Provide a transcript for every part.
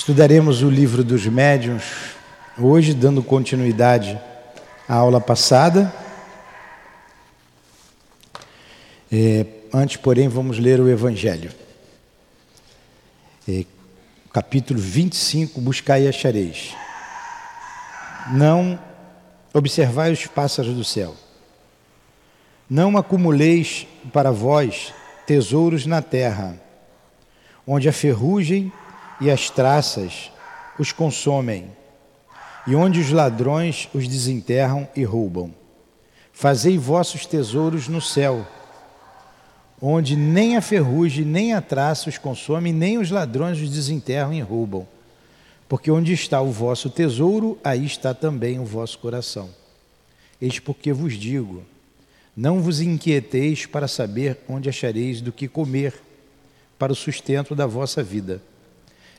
Estudaremos o livro dos médiuns hoje, dando continuidade à aula passada. É, antes, porém, vamos ler o Evangelho. É, capítulo 25: Buscai e achareis. Não observai os pássaros do céu. Não acumuleis para vós tesouros na terra, onde a ferrugem e as traças os consomem, e onde os ladrões os desenterram e roubam. Fazei vossos tesouros no céu, onde nem a ferrugem nem a traça os consomem, nem os ladrões os desenterram e roubam. Porque onde está o vosso tesouro, aí está também o vosso coração. Eis porque vos digo: não vos inquieteis para saber onde achareis do que comer para o sustento da vossa vida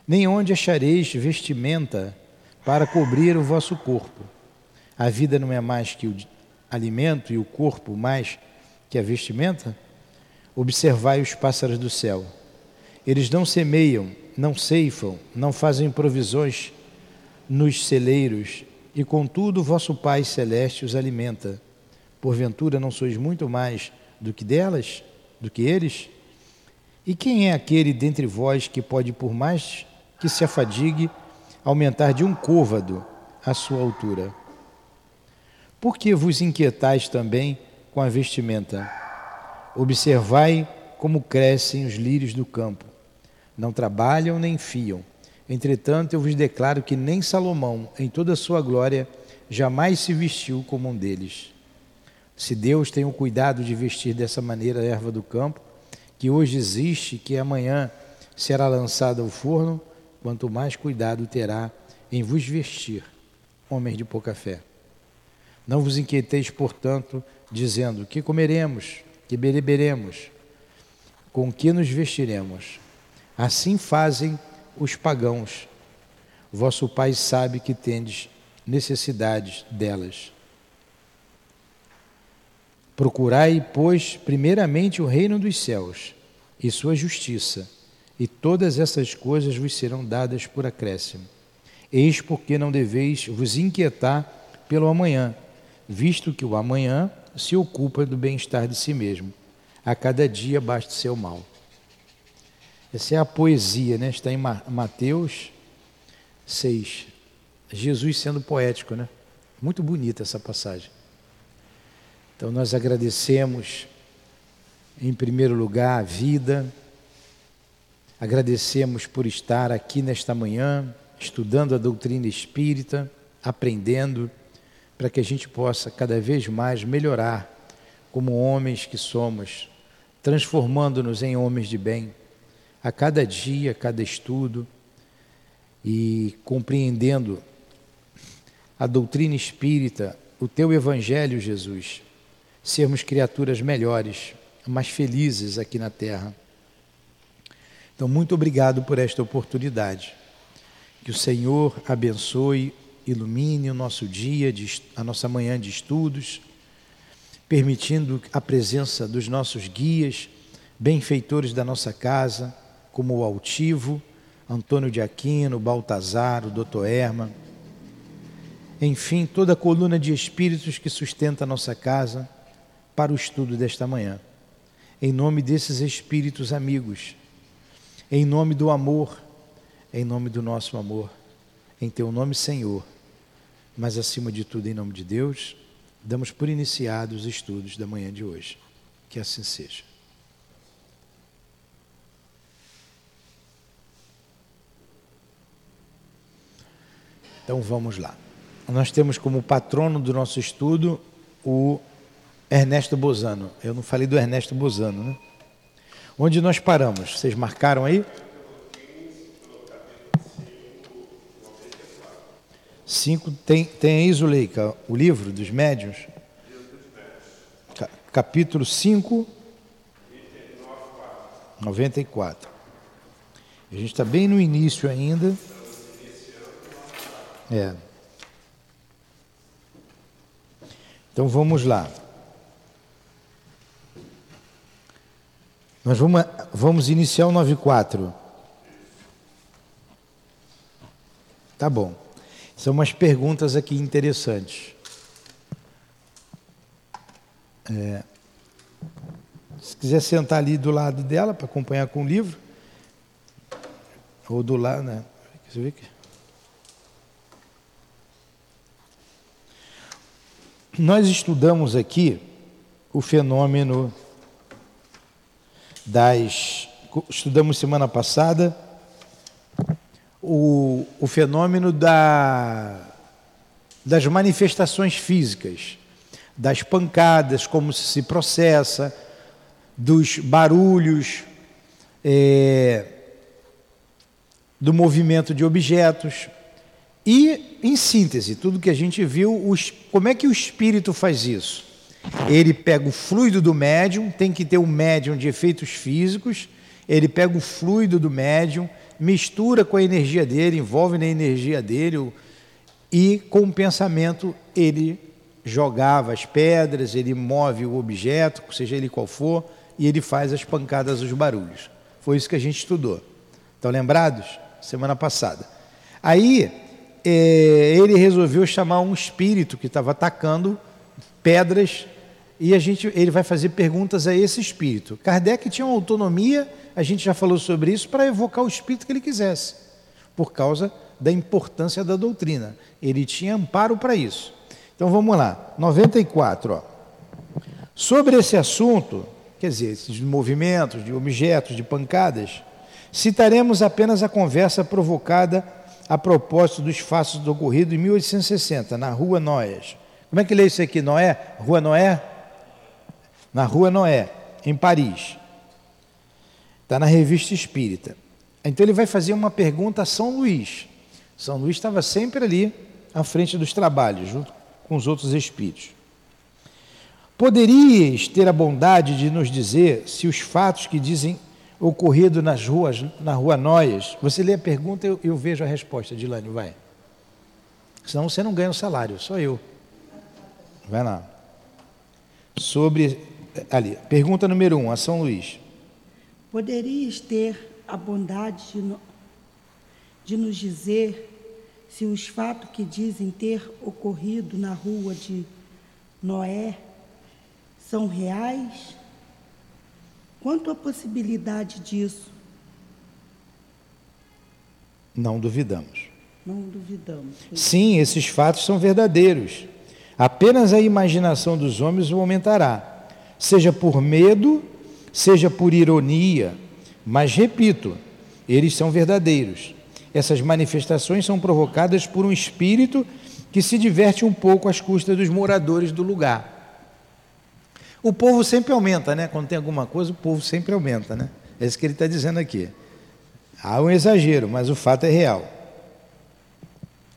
nem onde achareis vestimenta para cobrir o vosso corpo. A vida não é mais que o alimento e o corpo mais que a vestimenta? Observai os pássaros do céu. Eles não semeiam, não ceifam, não fazem provisões nos celeiros, e contudo vosso Pai celeste os alimenta. Porventura não sois muito mais do que delas, do que eles? E quem é aquele dentre vós que pode, por mais que se afadigue aumentar de um côvado a sua altura. Por que vos inquietais também com a vestimenta? Observai como crescem os lírios do campo. Não trabalham nem fiam. Entretanto, eu vos declaro que nem Salomão, em toda a sua glória, jamais se vestiu como um deles. Se Deus tem o cuidado de vestir dessa maneira a erva do campo, que hoje existe, que amanhã será lançada ao forno, quanto mais cuidado terá em vos vestir, homens de pouca fé. Não vos inquieteis, portanto, dizendo: que comeremos, que beberemos, com que nos vestiremos. Assim fazem os pagãos. Vosso Pai sabe que tendes necessidades delas. Procurai, pois, primeiramente o reino dos céus e sua justiça e todas essas coisas vos serão dadas por acréscimo. Eis porque não deveis vos inquietar pelo amanhã, visto que o amanhã se ocupa do bem-estar de si mesmo. A cada dia basta seu mal. Essa é a poesia, né? Está em Mateus 6. Jesus sendo poético, né? Muito bonita essa passagem. Então nós agradecemos, em primeiro lugar, a vida, Agradecemos por estar aqui nesta manhã, estudando a doutrina espírita, aprendendo, para que a gente possa cada vez mais melhorar como homens que somos, transformando-nos em homens de bem, a cada dia, a cada estudo e compreendendo a doutrina espírita, o teu evangelho, Jesus, sermos criaturas melhores, mais felizes aqui na terra. Então, muito obrigado por esta oportunidade. Que o Senhor abençoe, ilumine o nosso dia, a nossa manhã de estudos, permitindo a presença dos nossos guias, benfeitores da nossa casa, como o Altivo, Antônio de Aquino, Baltazar, o Dr. Erma, enfim, toda a coluna de espíritos que sustenta a nossa casa para o estudo desta manhã. Em nome desses espíritos amigos, em nome do amor, em nome do nosso amor, em teu nome, Senhor, mas acima de tudo, em nome de Deus, damos por iniciados os estudos da manhã de hoje. Que assim seja. Então vamos lá. Nós temos como patrono do nosso estudo o Ernesto Bozano. Eu não falei do Ernesto Bozano, né? Onde nós paramos? Vocês marcaram aí? Cinco, tem, tem aí, Zuleika, o livro dos médiuns? Capítulo 5, 94. A gente está bem no início ainda. É. Então vamos lá. Nós vamos, vamos iniciar o 94. Tá bom. São umas perguntas aqui interessantes. É, se quiser sentar ali do lado dela para acompanhar com o livro, ou do lado, né? Você vê que... Nós estudamos aqui o fenômeno das. Estudamos semana passada o, o fenômeno da, das manifestações físicas, das pancadas, como se processa, dos barulhos, é, do movimento de objetos. E, em síntese, tudo que a gente viu, os, como é que o espírito faz isso? Ele pega o fluido do médium, tem que ter um médium de efeitos físicos, ele pega o fluido do médium, mistura com a energia dele, envolve na energia dele, e com o pensamento ele jogava as pedras, ele move o objeto, seja ele qual for, e ele faz as pancadas, os barulhos. Foi isso que a gente estudou. Estão lembrados? Semana passada. Aí é, ele resolveu chamar um espírito que estava atacando pedras e a gente, ele vai fazer perguntas a esse espírito. Kardec tinha uma autonomia, a gente já falou sobre isso, para evocar o espírito que ele quisesse, por causa da importância da doutrina. Ele tinha amparo para isso. Então vamos lá, 94. Ó. Sobre esse assunto, quer dizer, esses movimentos de objetos, de pancadas, citaremos apenas a conversa provocada a propósito dos fatos do ocorrido em 1860, na Rua Noé. Como é que lê isso aqui? Noé? Rua Noé? Na Rua Noé, em Paris. Está na revista Espírita. Então ele vai fazer uma pergunta a São Luís. São Luís estava sempre ali à frente dos trabalhos, junto com os outros espíritos. Poderias ter a bondade de nos dizer se os fatos que dizem ocorrido nas ruas, na rua Noias, você lê a pergunta e eu, eu vejo a resposta, Dilane, vai. Senão você não ganha o salário, só eu. Vai lá. Sobre. Ali, pergunta número um, a São Luís. Poderias ter a bondade de, no, de nos dizer se os fatos que dizem ter ocorrido na rua de Noé são reais? Quanto à possibilidade disso? Não duvidamos. Não duvidamos. Sim, esses fatos são verdadeiros. Apenas a imaginação dos homens o aumentará, seja por medo, seja por ironia, mas repito, eles são verdadeiros. Essas manifestações são provocadas por um espírito que se diverte um pouco às custas dos moradores do lugar. O povo sempre aumenta, né? Quando tem alguma coisa, o povo sempre aumenta, né? É isso que ele está dizendo aqui. Há um exagero, mas o fato é real.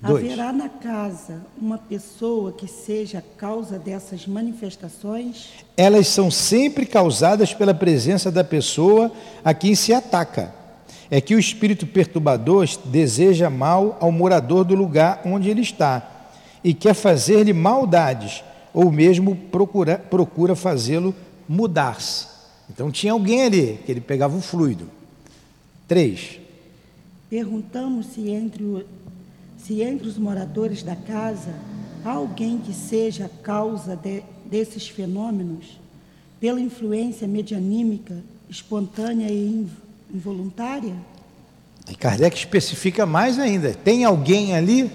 Dois. Haverá na casa uma pessoa que seja causa dessas manifestações? Elas são sempre causadas pela presença da pessoa a quem se ataca. É que o espírito perturbador deseja mal ao morador do lugar onde ele está e quer fazer-lhe maldades, ou mesmo procura, procura fazê-lo mudar-se. Então tinha alguém ali que ele pegava o fluido. Três. Perguntamos se entre o se entre os moradores da casa há alguém que seja a causa de, desses fenômenos, pela influência medianímica, espontânea e involuntária? E Kardec especifica mais ainda: tem alguém ali?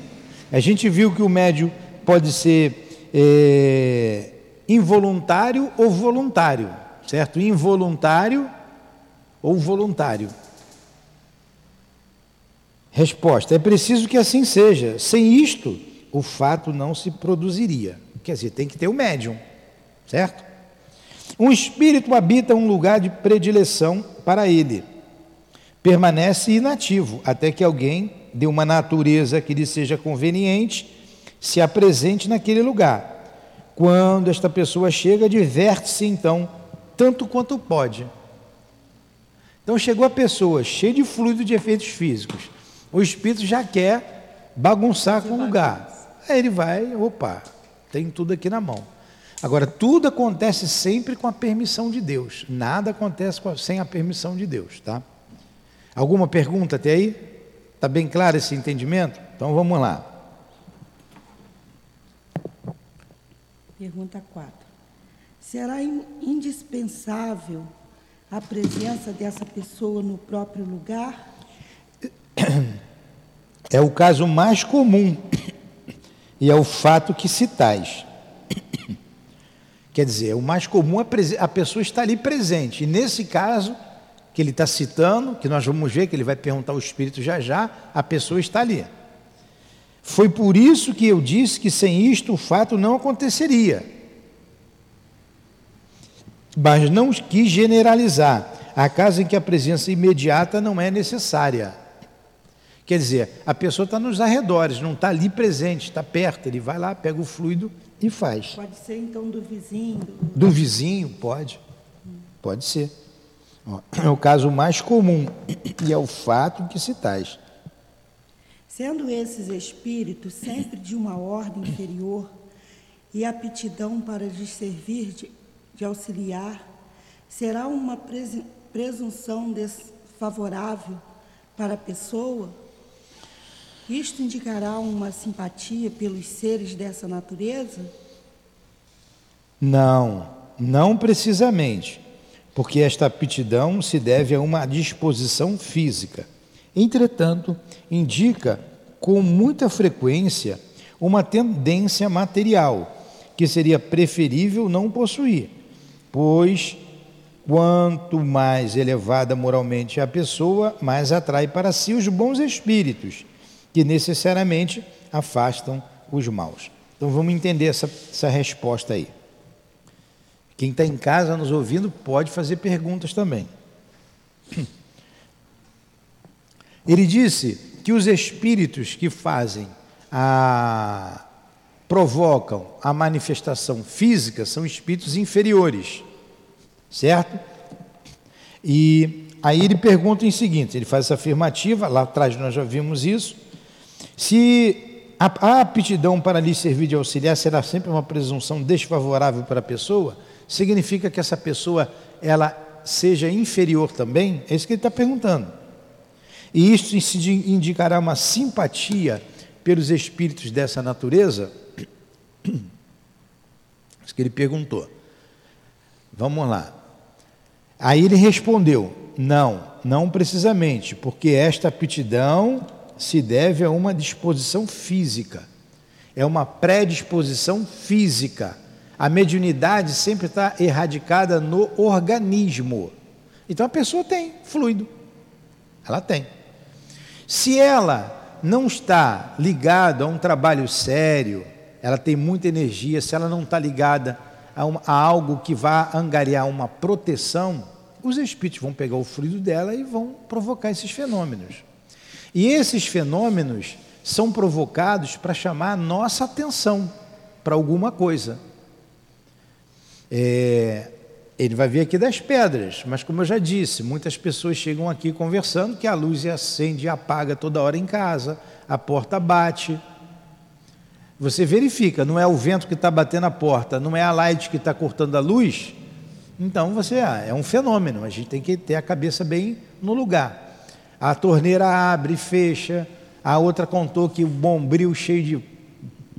A gente viu que o médio pode ser é, involuntário ou voluntário, certo? Involuntário ou voluntário. Resposta: é preciso que assim seja. Sem isto, o fato não se produziria. Quer dizer, tem que ter o médium, certo? Um espírito habita um lugar de predileção para ele. Permanece inativo até que alguém de uma natureza que lhe seja conveniente se apresente naquele lugar. Quando esta pessoa chega, diverte-se então tanto quanto pode. Então chegou a pessoa cheia de fluido de efeitos físicos o espírito já quer bagunçar com o lugar. Aí ele vai, opa, tem tudo aqui na mão. Agora, tudo acontece sempre com a permissão de Deus. Nada acontece sem a permissão de Deus, tá? Alguma pergunta até aí? Está bem claro esse entendimento? Então vamos lá. Pergunta 4. Será indispensável a presença dessa pessoa no próprio lugar? É o caso mais comum e é o fato que citais. Quer dizer, o mais comum é a pessoa estar ali presente. E nesse caso, que ele está citando, que nós vamos ver, que ele vai perguntar ao Espírito já já, a pessoa está ali. Foi por isso que eu disse que sem isto o fato não aconteceria. Mas não quis generalizar. Há casos em que a presença imediata não é necessária. Quer dizer, a pessoa está nos arredores, não está ali presente, está perto. Ele vai lá, pega o fluido e faz. Pode ser então do vizinho. Do, do vizinho, pode. Pode ser. É o caso mais comum e é o fato que citais. Sendo esses espíritos sempre de uma ordem inferior e aptidão para lhes servir de, de auxiliar, será uma presunção desfavorável para a pessoa? Isto indicará uma simpatia pelos seres dessa natureza? Não, não precisamente, porque esta aptidão se deve a uma disposição física. Entretanto, indica com muita frequência uma tendência material, que seria preferível não possuir, pois quanto mais elevada moralmente a pessoa, mais atrai para si os bons espíritos, que necessariamente afastam os maus. Então vamos entender essa, essa resposta aí. Quem está em casa nos ouvindo pode fazer perguntas também. Ele disse que os espíritos que fazem a provocam a manifestação física são espíritos inferiores, certo? E aí ele pergunta em seguinte, ele faz essa afirmativa, lá atrás nós já vimos isso, se a, aptidão para lhe servir de auxiliar será sempre uma presunção desfavorável para a pessoa, significa que essa pessoa ela seja inferior também? É isso que ele está perguntando. E isto indicará uma simpatia pelos espíritos dessa natureza? Isso que ele perguntou. Vamos lá. Aí ele respondeu: não, não precisamente, porque esta aptidão se deve a uma disposição física, é uma predisposição física. A mediunidade sempre está erradicada no organismo. Então a pessoa tem fluido, ela tem. Se ela não está ligada a um trabalho sério, ela tem muita energia, se ela não está ligada a, a algo que vá angariar uma proteção, os espíritos vão pegar o fluido dela e vão provocar esses fenômenos. E esses fenômenos são provocados para chamar a nossa atenção para alguma coisa. É, ele vai vir aqui das pedras, mas como eu já disse, muitas pessoas chegam aqui conversando que a luz acende e apaga toda hora em casa, a porta bate. Você verifica, não é o vento que está batendo a porta, não é a light que está cortando a luz, então você ah, é um fenômeno, a gente tem que ter a cabeça bem no lugar. A torneira abre e fecha, a outra contou que o bombril cheio de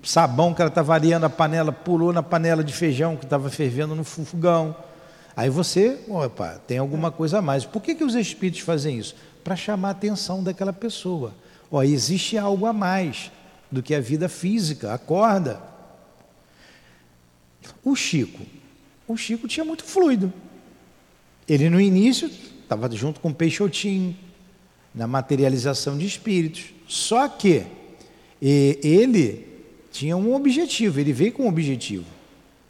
sabão que ela estava variando a panela, pulou na panela de feijão que estava fervendo no fogão. Aí você, opa, tem alguma coisa a mais. Por que, que os espíritos fazem isso? Para chamar a atenção daquela pessoa. Ó, existe algo a mais do que a vida física, acorda. O Chico, o Chico tinha muito fluido. Ele no início estava junto com o Peixotinho, na materialização de espíritos. Só que ele tinha um objetivo, ele veio com um objetivo,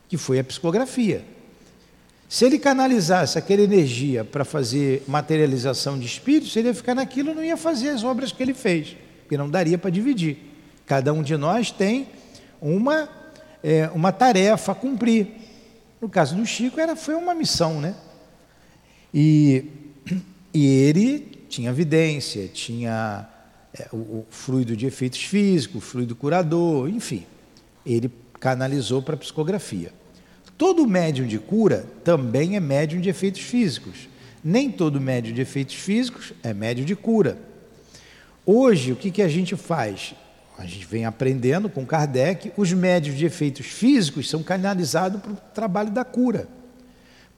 que foi a psicografia. Se ele canalizasse aquela energia para fazer materialização de espíritos, ele ia ficar naquilo e não ia fazer as obras que ele fez, porque não daria para dividir. Cada um de nós tem uma, é, uma tarefa a cumprir. No caso do Chico, era, foi uma missão, né? E, e ele tinha evidência, tinha é, o, o fluido de efeitos físicos, fluido curador, enfim. Ele canalizou para a psicografia. Todo médium de cura também é médium de efeitos físicos. Nem todo médium de efeitos físicos é médium de cura. Hoje, o que, que a gente faz? a gente vem aprendendo com Kardec, os médios de efeitos físicos são canalizados para o trabalho da cura.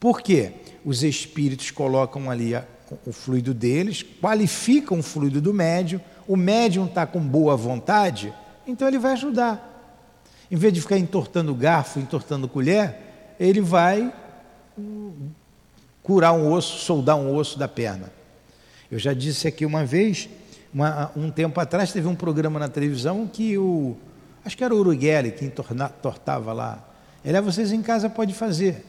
Por quê? Os espíritos colocam ali a, o fluido deles, qualificam o fluido do médium, o médium está com boa vontade, então ele vai ajudar. Em vez de ficar entortando garfo, entortando colher, ele vai curar um osso, soldar um osso da perna. Eu já disse aqui uma vez, uma, um tempo atrás, teve um programa na televisão que o. Acho que era o Urughelli que entortava lá. Ele, é vocês em casa pode fazer.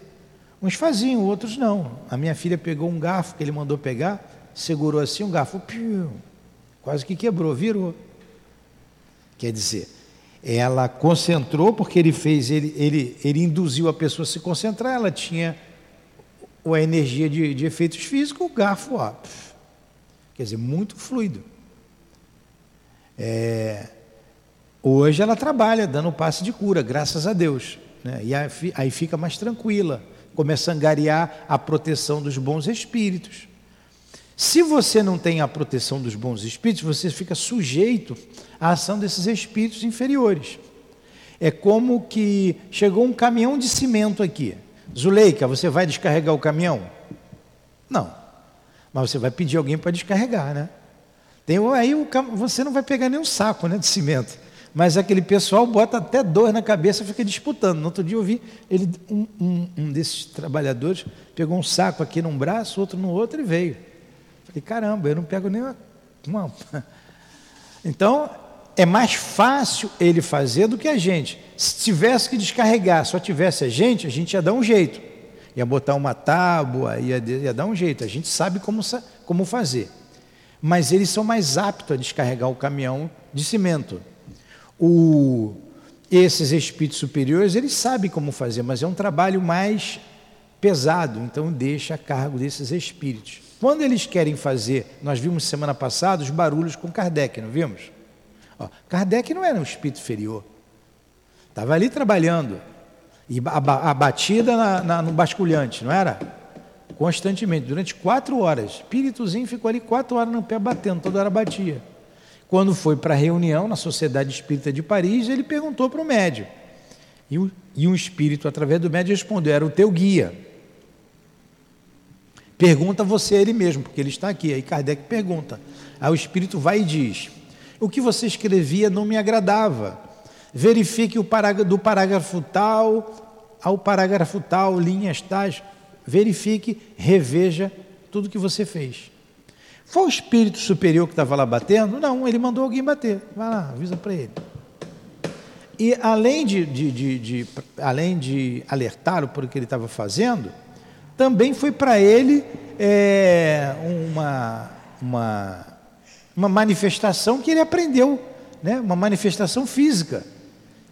Uns faziam, outros não. A minha filha pegou um garfo que ele mandou pegar, segurou assim um garfo, piu, quase que quebrou, virou. Quer dizer, ela concentrou porque ele fez, ele, ele, ele induziu a pessoa a se concentrar, ela tinha a energia de, de efeitos físicos, o garfo, ó, quer dizer, muito fluido. É, hoje ela trabalha dando passe de cura, graças a Deus. Né? E aí, aí fica mais tranquila começa a angariar a proteção dos bons espíritos. Se você não tem a proteção dos bons espíritos, você fica sujeito à ação desses espíritos inferiores. É como que chegou um caminhão de cimento aqui. Zuleika, você vai descarregar o caminhão? Não. Mas você vai pedir alguém para descarregar, né? Tem, aí o, você não vai pegar nem um saco né, de cimento. Mas aquele pessoal bota até dor na cabeça e fica disputando. No outro dia eu vi ele, um, um, um, desses trabalhadores pegou um saco aqui num braço, outro no outro e veio. Falei, caramba, eu não pego nem uma. Então, é mais fácil ele fazer do que a gente. Se tivesse que descarregar, só tivesse a gente, a gente ia dar um jeito. Ia botar uma tábua, ia, ia dar um jeito. A gente sabe como, como fazer. Mas eles são mais aptos a descarregar o caminhão de cimento. O, esses espíritos superiores, eles sabem como fazer, mas é um trabalho mais pesado, então deixa a cargo desses espíritos. Quando eles querem fazer, nós vimos semana passada os barulhos com Kardec, não vimos? Ó, Kardec não era um espírito inferior, estava ali trabalhando, e batida na, na, no basculhante, não era? Constantemente, durante quatro horas. Espíritozinho ficou ali quatro horas no pé batendo, toda hora batia. Quando foi para a reunião na Sociedade Espírita de Paris, ele perguntou para o médium. E, o, e um espírito, através do médium, respondeu: era o teu guia. Pergunta você a ele mesmo, porque ele está aqui. Aí Kardec pergunta. Aí o espírito vai e diz: O que você escrevia não me agradava. Verifique o parágrafo, do parágrafo tal ao parágrafo tal, linhas tais. Verifique, reveja tudo que você fez. Foi o espírito superior que estava lá batendo? Não, ele mandou alguém bater. Vai lá, avisa para ele. E além de, de, de, de além de alertá-lo por o que ele estava fazendo, também foi para ele é, uma, uma, uma manifestação que ele aprendeu, né? uma manifestação física.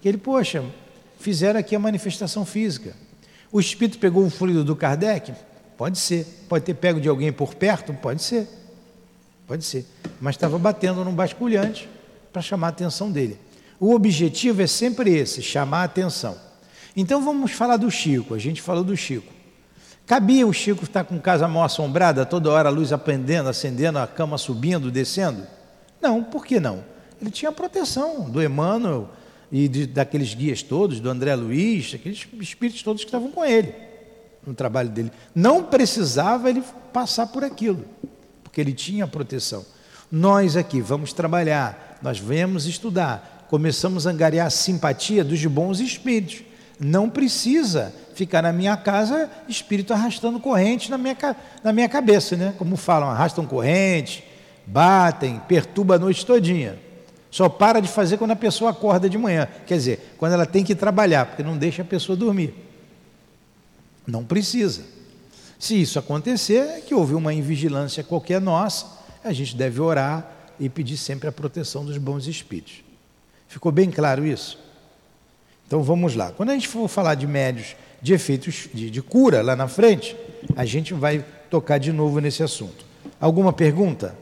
Que ele, poxa, fizeram aqui a manifestação física. O espírito pegou o fluido do Kardec? Pode ser. Pode ter pego de alguém por perto? Pode ser. Pode ser. Mas estava batendo num basculhante para chamar a atenção dele. O objetivo é sempre esse, chamar a atenção. Então vamos falar do Chico. A gente falou do Chico. Cabia o Chico estar com casa mal assombrada, toda hora a luz aprendendo, acendendo, a cama subindo, descendo? Não, por que não? Ele tinha a proteção do Emmanuel e de, daqueles guias todos, do André Luiz, aqueles espíritos todos que estavam com ele no trabalho dele. Não precisava ele passar por aquilo porque ele tinha proteção. Nós aqui vamos trabalhar, nós vamos estudar, começamos a angariar a simpatia dos bons espíritos. Não precisa ficar na minha casa espírito arrastando corrente na minha, na minha cabeça, né? Como falam, arrastam corrente, batem, perturba a noite todinha. Só para de fazer quando a pessoa acorda de manhã. Quer dizer, quando ela tem que trabalhar, porque não deixa a pessoa dormir. Não precisa. Se isso acontecer, é que houve uma invigilância qualquer nossa, a gente deve orar e pedir sempre a proteção dos bons espíritos. Ficou bem claro isso? Então vamos lá. Quando a gente for falar de médios de efeitos de, de cura lá na frente, a gente vai tocar de novo nesse assunto. Alguma pergunta?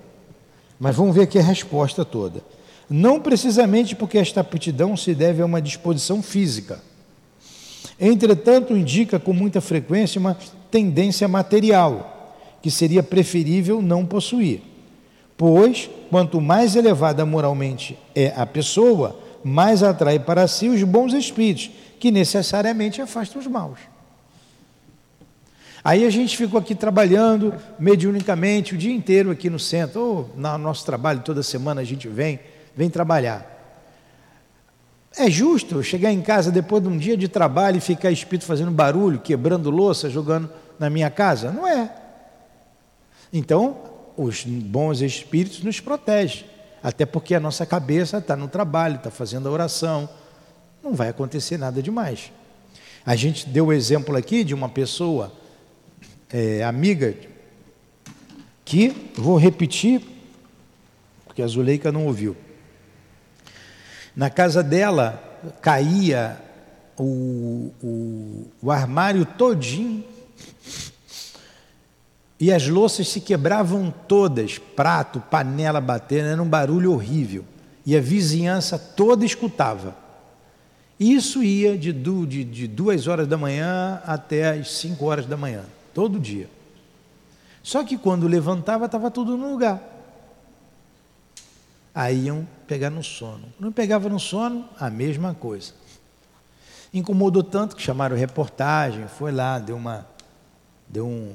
Mas vamos ver aqui a resposta toda. Não precisamente porque esta aptidão se deve a uma disposição física. Entretanto, indica com muita frequência uma tendência material, que seria preferível não possuir. Pois, quanto mais elevada moralmente é a pessoa, mais atrai para si os bons espíritos, que necessariamente afastam os maus. Aí a gente ficou aqui trabalhando mediunicamente o dia inteiro aqui no centro, ou no nosso trabalho, toda semana a gente vem, vem trabalhar. É justo chegar em casa depois de um dia de trabalho e ficar espírito fazendo barulho, quebrando louça, jogando na minha casa? Não é. Então, os bons espíritos nos protegem, até porque a nossa cabeça está no trabalho, está fazendo a oração, não vai acontecer nada demais. A gente deu o exemplo aqui de uma pessoa é, amiga que, vou repetir, porque a Zuleika não ouviu. Na casa dela caía o, o, o armário todinho e as louças se quebravam todas, prato, panela batendo, era um barulho horrível. E a vizinhança toda escutava. Isso ia de, de, de duas horas da manhã até as cinco horas da manhã todo dia. Só que quando levantava, estava tudo no lugar. Aí iam pegar no sono. Não pegava no sono, a mesma coisa. Incomodou tanto que chamaram reportagem, foi lá, deu uma. Deu um.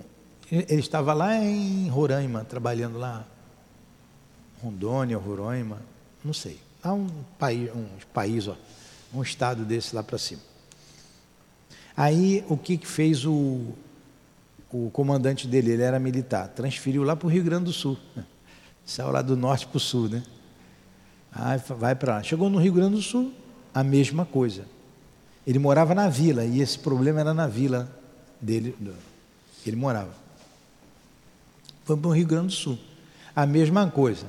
Ele estava lá em Roraima, trabalhando lá. Rondônia, Roraima, não sei. Há um país, um país, ó, um estado desse lá para cima. Aí o que, que fez o, o comandante dele, ele era militar, transferiu lá para o Rio Grande do Sul. Saiu lá do norte para o sul, né? Aí vai para lá. Chegou no Rio Grande do Sul, a mesma coisa. Ele morava na vila, e esse problema era na vila dele, ele morava. Foi para o Rio Grande do Sul. A mesma coisa.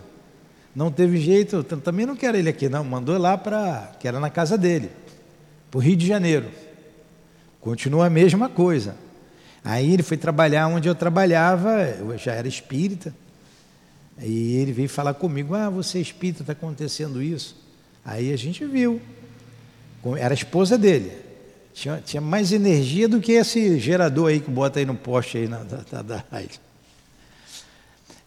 Não teve jeito, também não quero ele aqui, não. Mandou lá para, que era na casa dele, para o Rio de Janeiro. Continua a mesma coisa. Aí ele foi trabalhar onde eu trabalhava, eu já era espírita. E ele veio falar comigo: Ah, você é espírita, está acontecendo isso. Aí a gente viu. Era a esposa dele. Tinha, tinha mais energia do que esse gerador aí que bota aí no poste aí na, da, da rádio.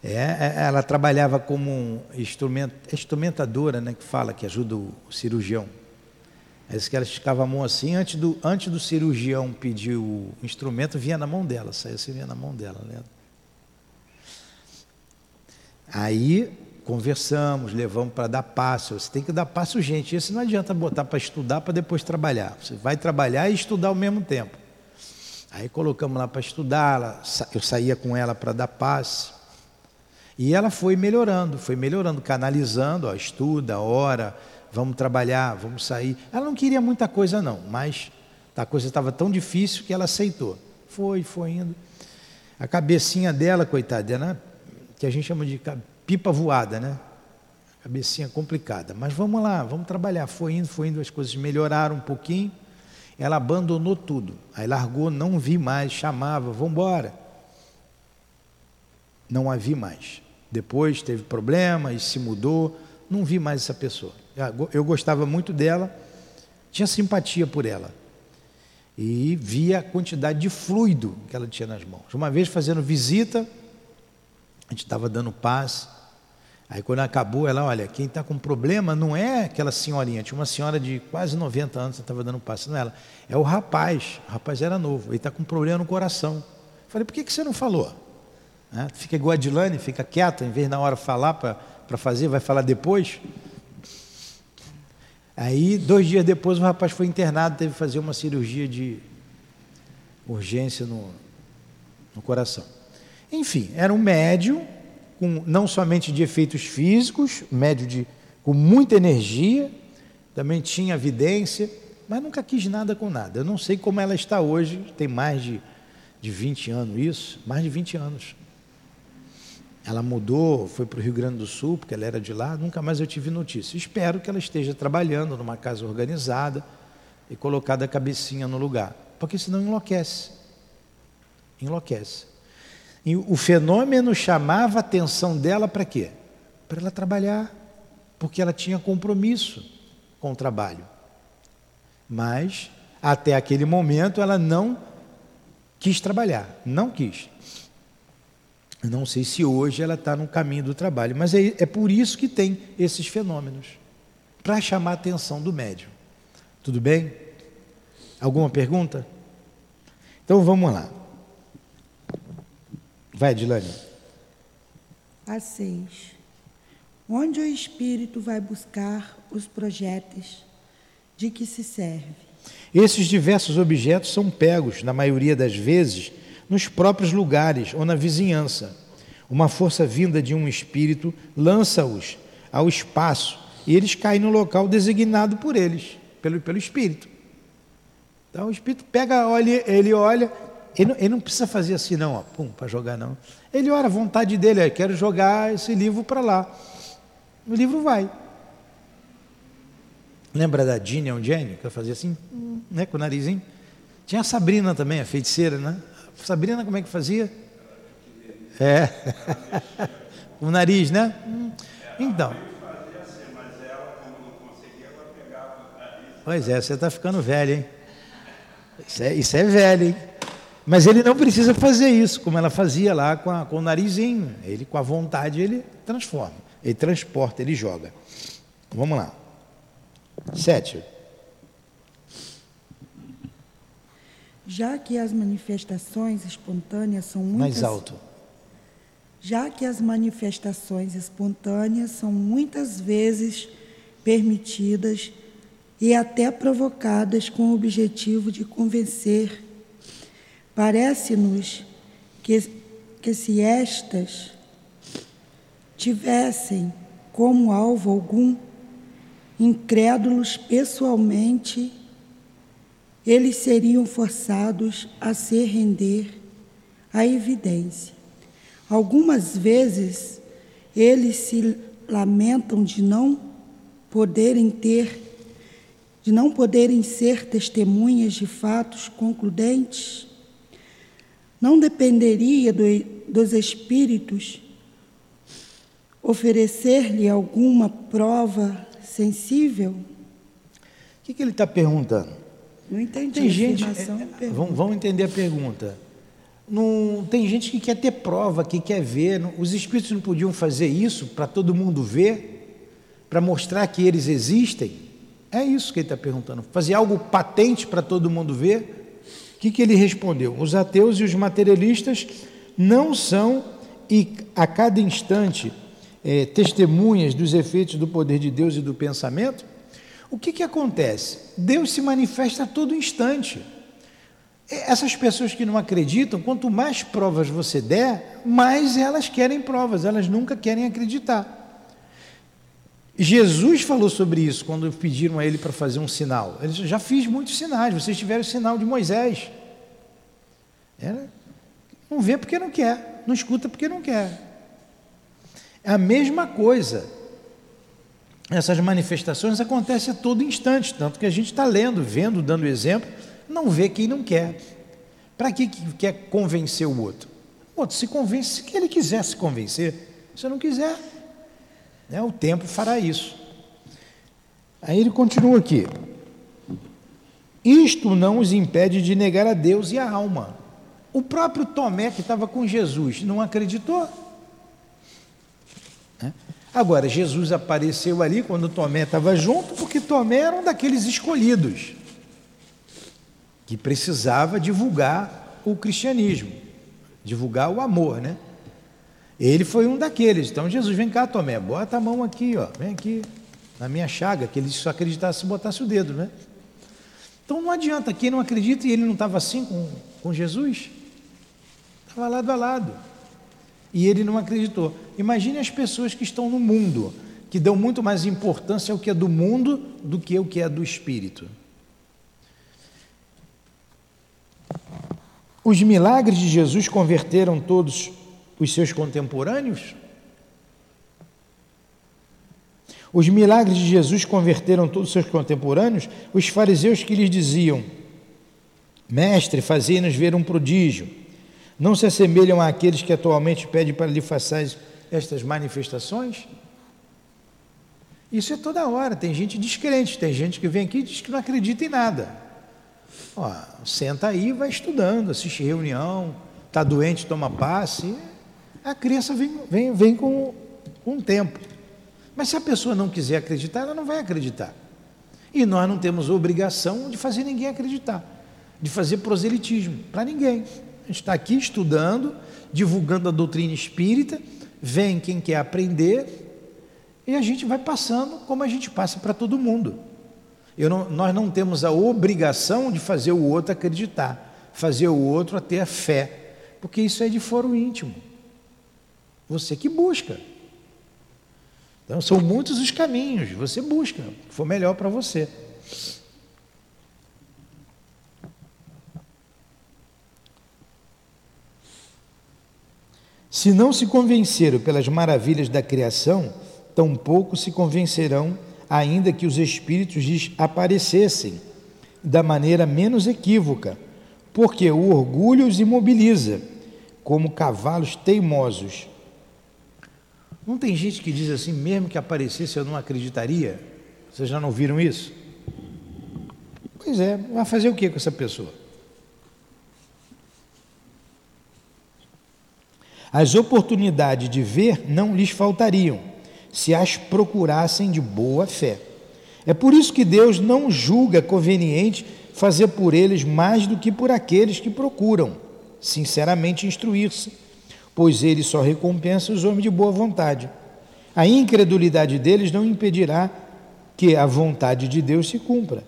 É, é, ela trabalhava como instrument, instrumentadora, né, que fala, que ajuda o cirurgião. Aí que ela esticava a mão assim, antes do, antes do cirurgião pedir o instrumento, vinha na mão dela, saía assim, vinha na mão dela. Né? Aí conversamos, levamos para dar passo. Você tem que dar passo, gente. Isso não adianta botar para estudar para depois trabalhar. Você vai trabalhar e estudar ao mesmo tempo. Aí colocamos lá para estudar, eu saía com ela para dar passe. E ela foi melhorando, foi melhorando, canalizando, ó, estuda, ora, vamos trabalhar, vamos sair. Ela não queria muita coisa, não, mas a coisa estava tão difícil que ela aceitou. Foi, foi indo. A cabecinha dela, coitada, né? Que a gente chama de pipa voada, né? Cabecinha complicada. Mas vamos lá, vamos trabalhar. Foi indo, foi indo, as coisas melhoraram um pouquinho. Ela abandonou tudo. Aí largou, não vi mais, chamava, vamos embora. Não a vi mais. Depois teve problema e se mudou, não vi mais essa pessoa. Ah, eu gostava muito dela, tinha simpatia por ela. E via a quantidade de fluido que ela tinha nas mãos. Uma vez fazendo visita, a gente estava dando paz. Aí quando acabou, ela, olha, quem está com problema não é aquela senhorinha, tinha uma senhora de quase 90 anos, estava dando paz, não é é o rapaz, o rapaz era novo, ele está com problema no coração. Falei, por que, que você não falou? fica igual a Dilane, fica quieta, em vez na hora falar para fazer, vai falar depois. Aí, dois dias depois, o rapaz foi internado, teve que fazer uma cirurgia de urgência no, no coração. Enfim, era um médium, com, não somente de efeitos físicos, médio de, com muita energia, também tinha evidência, mas nunca quis nada com nada. Eu não sei como ela está hoje, tem mais de, de 20 anos isso, mais de 20 anos. Ela mudou, foi para o Rio Grande do Sul, porque ela era de lá, nunca mais eu tive notícia. Espero que ela esteja trabalhando numa casa organizada e colocada a cabecinha no lugar, porque senão enlouquece. Enlouquece. E o fenômeno chamava a atenção dela para quê? Para ela trabalhar, porque ela tinha compromisso com o trabalho. Mas, até aquele momento, ela não quis trabalhar, não quis. Não sei se hoje ela está no caminho do trabalho, mas é, é por isso que tem esses fenômenos para chamar a atenção do médium. Tudo bem? Alguma pergunta? Então vamos lá. Vai, Dilane. A seis. Onde o espírito vai buscar os projéteis de que se serve? Esses diversos objetos são pegos, na maioria das vezes, nos próprios lugares ou na vizinhança. Uma força vinda de um espírito lança-os ao espaço e eles caem no local designado por eles, pelo, pelo espírito. Então o espírito pega, olha, ele olha, ele não, ele não precisa fazer assim não, para jogar não. Ele olha a vontade dele, eu quero jogar esse livro para lá. O livro vai. Lembra da Ginny on Jenny, que ela fazia assim, né, com o narizinho? Tinha a Sabrina também, a feiticeira, né? Sabrina como é que fazia? É. o nariz, né? Então. Pois é, você está ficando velho, hein? Isso é, isso é velho, hein? Mas ele não precisa fazer isso, como ela fazia lá com, a, com o narizinho. Ele, com a vontade, ele transforma, ele transporta, ele joga. Vamos lá. Sete. Já que as manifestações espontâneas são muitas. Mais alto. Já que as manifestações espontâneas são muitas vezes permitidas e até provocadas com o objetivo de convencer, parece-nos que, que se estas tivessem como alvo algum incrédulos pessoalmente, eles seriam forçados a se render à evidência. Algumas vezes eles se lamentam de não poderem ter, de não poderem ser testemunhas de fatos concludentes. Não dependeria do, dos espíritos oferecer-lhe alguma prova sensível? O que, que ele está perguntando? Não entendi. Tem gente. É, vamos, vamos entender a pergunta. Não, tem gente que quer ter prova, que quer ver. Não, os espíritos não podiam fazer isso para todo mundo ver, para mostrar que eles existem? É isso que ele está perguntando. Fazer algo patente para todo mundo ver? O que, que ele respondeu? Os ateus e os materialistas não são, e a cada instante, é, testemunhas dos efeitos do poder de Deus e do pensamento, o que, que acontece? Deus se manifesta a todo instante. Essas pessoas que não acreditam, quanto mais provas você der, mais elas querem provas, elas nunca querem acreditar. Jesus falou sobre isso quando pediram a ele para fazer um sinal. Ele disse, já fiz muitos sinais, vocês tiveram o sinal de Moisés. Era, não vê porque não quer, não escuta porque não quer. É a mesma coisa. Essas manifestações acontecem a todo instante, tanto que a gente está lendo, vendo, dando exemplo, não vê quem não quer. Para que quer convencer o outro? O outro se convence se ele quiser se convencer. Se não quiser, né, o tempo fará isso. Aí ele continua aqui. Isto não os impede de negar a Deus e a alma. O próprio Tomé, que estava com Jesus, não acreditou. Né? Agora, Jesus apareceu ali quando Tomé estava junto, porque Tomé era um daqueles escolhidos que precisava divulgar o cristianismo, divulgar o amor, né? Ele foi um daqueles. Então Jesus, vem cá, Tomé, bota a mão aqui, ó, vem aqui na minha chaga, que ele só acreditasse se botasse o dedo, né? Então não adianta, quem não acredita e ele não estava assim com, com Jesus, estava lado a lado. E ele não acreditou. Imagine as pessoas que estão no mundo, que dão muito mais importância ao que é do mundo do que ao que é do espírito. Os milagres de Jesus converteram todos os seus contemporâneos? Os milagres de Jesus converteram todos os seus contemporâneos? Os fariseus que lhes diziam: Mestre, fazei-nos ver um prodígio não se assemelham àqueles que atualmente pedem para lhe façais estas manifestações? Isso é toda hora. Tem gente descrente, tem gente que vem aqui e diz que não acredita em nada. Ó, senta aí, vai estudando, assiste reunião, está doente, toma passe. A crença vem, vem, vem com, o tempo. Mas se a pessoa não quiser acreditar, ela não vai acreditar. E nós não temos obrigação de fazer ninguém acreditar, de fazer proselitismo para ninguém. A gente está aqui estudando, divulgando a doutrina espírita, vem quem quer aprender e a gente vai passando como a gente passa para todo mundo. Não, nós não temos a obrigação de fazer o outro acreditar, fazer o outro a ter fé, porque isso é de foro íntimo. Você que busca. Então, são muitos os caminhos, você busca, o que for melhor para você. Se não se convenceram pelas maravilhas da criação, tampouco se convencerão, ainda que os espíritos lhes aparecessem da maneira menos equívoca, porque o orgulho os imobiliza, como cavalos teimosos não tem gente que diz assim, mesmo que aparecesse eu não acreditaria? Vocês já não viram isso? Pois é, vai fazer o que com essa pessoa? As oportunidades de ver não lhes faltariam, se as procurassem de boa fé. É por isso que Deus não julga conveniente fazer por eles mais do que por aqueles que procuram, sinceramente, instruir-se pois ele só recompensa os homens de boa vontade. A incredulidade deles não impedirá que a vontade de Deus se cumpra.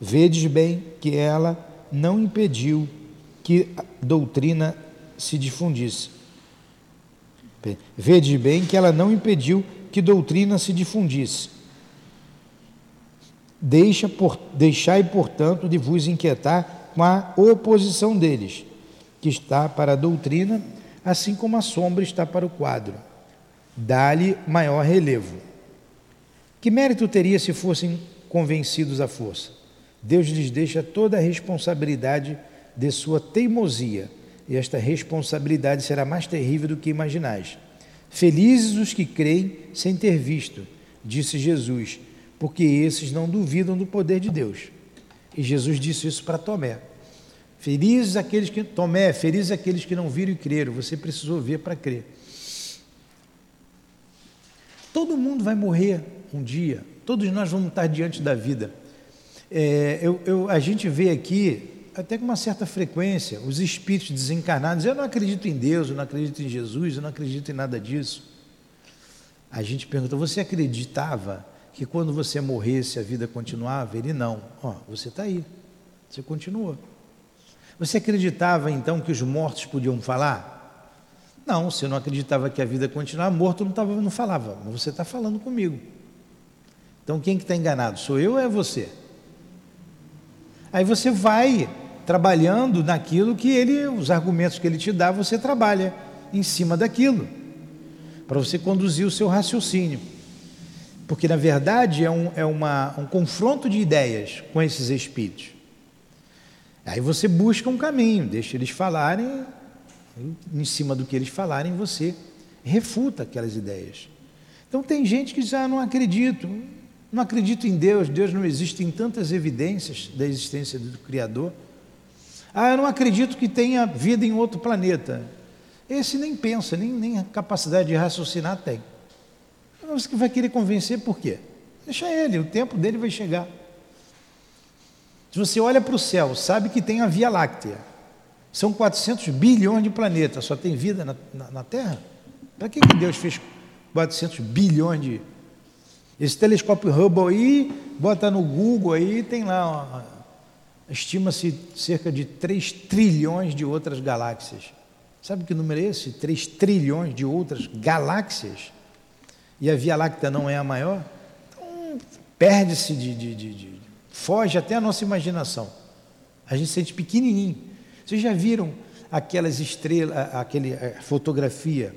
Vedes bem que ela não impediu que a doutrina se difundisse. Vedes bem que ela não impediu que doutrina se difundisse. Deixa por, deixai, portanto, de vos inquietar com a oposição deles, que está para a doutrina assim como a sombra está para o quadro. Dá-lhe maior relevo. Que mérito teria se fossem convencidos à força? Deus lhes deixa toda a responsabilidade de sua teimosia, e esta responsabilidade será mais terrível do que imaginais. Felizes os que creem sem ter visto, disse Jesus, porque esses não duvidam do poder de Deus. E Jesus disse isso para Tomé. Felizes aqueles que. Tomé, felizes aqueles que não viram e creram. Você precisou ver para crer. Todo mundo vai morrer um dia. Todos nós vamos estar diante da vida. É, eu, eu, a gente vê aqui, até com uma certa frequência, os espíritos desencarnados. Eu não acredito em Deus, eu não acredito em Jesus, eu não acredito em nada disso. A gente pergunta: você acreditava que quando você morresse a vida continuava? Ele não. Ó, você está aí, você continua. Você acreditava então que os mortos podiam falar? Não, você não acreditava que a vida continuava, morto não, tava, não falava, mas você está falando comigo. Então quem que está enganado? Sou eu ou é você? Aí você vai trabalhando naquilo que ele, os argumentos que ele te dá, você trabalha em cima daquilo, para você conduzir o seu raciocínio. Porque na verdade é um, é uma, um confronto de ideias com esses espíritos. Aí você busca um caminho, deixa eles falarem, em cima do que eles falarem, você refuta aquelas ideias. Então tem gente que diz: Ah, não acredito, não acredito em Deus, Deus não existe, em tantas evidências da existência do Criador. Ah, eu não acredito que tenha vida em outro planeta. Esse nem pensa, nem, nem a capacidade de raciocinar tem. Você vai querer convencer por quê? Deixa ele, o tempo dele vai chegar. Se você olha para o céu, sabe que tem a Via Láctea. São 400 bilhões de planetas, só tem vida na, na, na Terra? Para que, que Deus fez 400 bilhões de. Esse telescópio Hubble aí, bota no Google aí, tem lá, estima-se cerca de 3 trilhões de outras galáxias. Sabe que número é esse? 3 trilhões de outras galáxias. E a Via Láctea não é a maior? Então, perde-se de, de, de, de foge até a nossa imaginação. A gente se sente pequenininho. Vocês já viram aquelas estrelas, aquele fotografia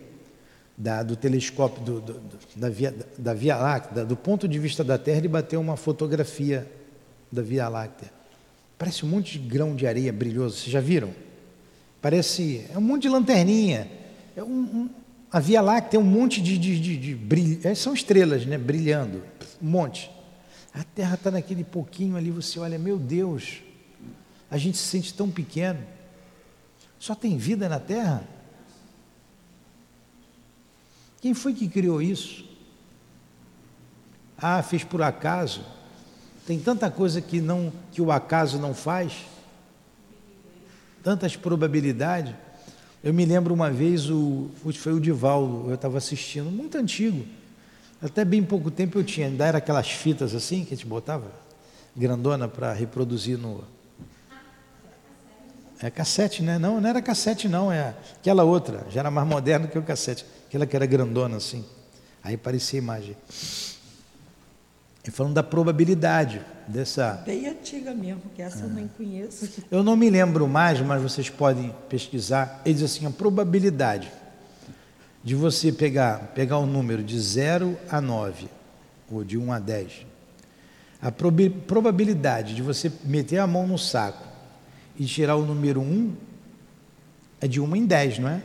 da, do telescópio do, do, da, Via, da Via Láctea, do ponto de vista da Terra, ele bateu uma fotografia da Via Láctea. Parece um monte de grão de areia brilhoso. Vocês já viram? Parece é um monte de lanterninha. É um, um, a Via Láctea é um monte de, de, de, de brilho. É, são estrelas, né? Brilhando, um monte. A terra está naquele pouquinho ali, você olha, meu Deus, a gente se sente tão pequeno. Só tem vida na terra? Quem foi que criou isso? Ah, fez por acaso. Tem tanta coisa que não que o acaso não faz. Tantas probabilidades. Eu me lembro uma vez o foi o Divaldo, eu estava assistindo, muito antigo. Até bem pouco tempo eu tinha, ainda era aquelas fitas assim que a gente botava grandona para reproduzir no é cassete, né? Não, não era cassete não, é aquela outra, já era mais moderna que o cassete, aquela que era grandona assim. Aí parecia a imagem. E falando da probabilidade dessa. Bem antiga mesmo, que essa eu nem conheço. Eu não me lembro mais, mas vocês podem pesquisar. Ele diz assim: a probabilidade de você pegar, pegar um número de 0 a 9, ou de 1 a 10, a probabilidade de você meter a mão no saco e tirar o número 1 é de 1 em 10, não é?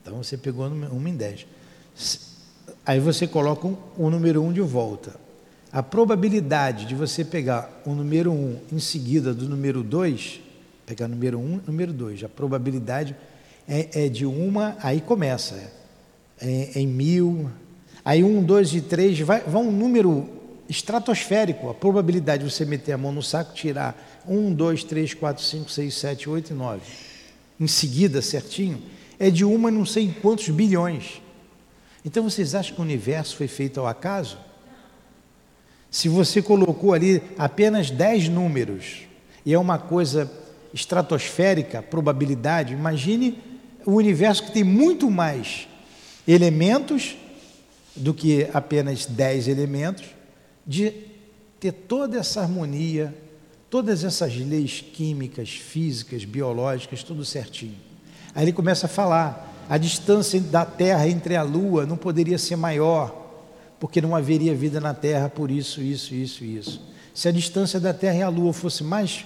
Então você pegou 1 em 10. Aí você coloca o número 1 de volta. A probabilidade de você pegar o número 1 em seguida do número 2, pegar o número 1 número 2, a probabilidade é, é, de uma, aí começa, é, é em mil, aí um, dois e três, vai, vai um número estratosférico, a probabilidade de você meter a mão no saco, tirar 1, 2, 3, 4, 5, 6, 7, 8 e 9, em seguida, certinho, é de uma não sei quantos bilhões. Então vocês acham que o universo foi feito ao acaso? Se você colocou ali apenas 10 números e é uma coisa estratosférica, probabilidade, imagine o universo que tem muito mais elementos do que apenas 10 elementos de ter toda essa harmonia, todas essas leis químicas, físicas, biológicas, tudo certinho. Aí ele começa a falar: a distância da Terra entre a Lua não poderia ser maior, porque não haveria vida na Terra por isso, isso, isso, isso. Se a distância da Terra e a Lua fosse mais,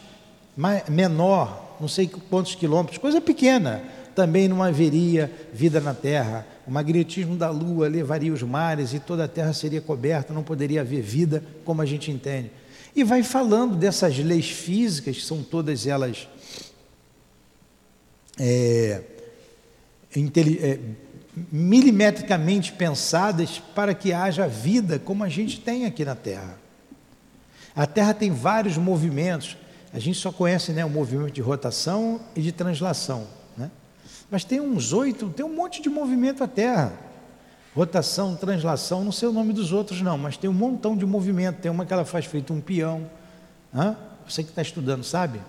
mais menor, não sei quantos quilômetros, coisa pequena, também não haveria vida na Terra. O magnetismo da Lua levaria os mares e toda a Terra seria coberta, não poderia haver vida como a gente entende. E vai falando dessas leis físicas, que são todas elas é, é, milimetricamente pensadas para que haja vida como a gente tem aqui na Terra. A Terra tem vários movimentos. A gente só conhece né, o movimento de rotação e de translação. Mas tem uns oito, tem um monte de movimento a Terra. Rotação, translação, não sei o nome dos outros não, mas tem um montão de movimento. Tem uma que ela faz feito um peão. Hã? Você que está estudando sabe?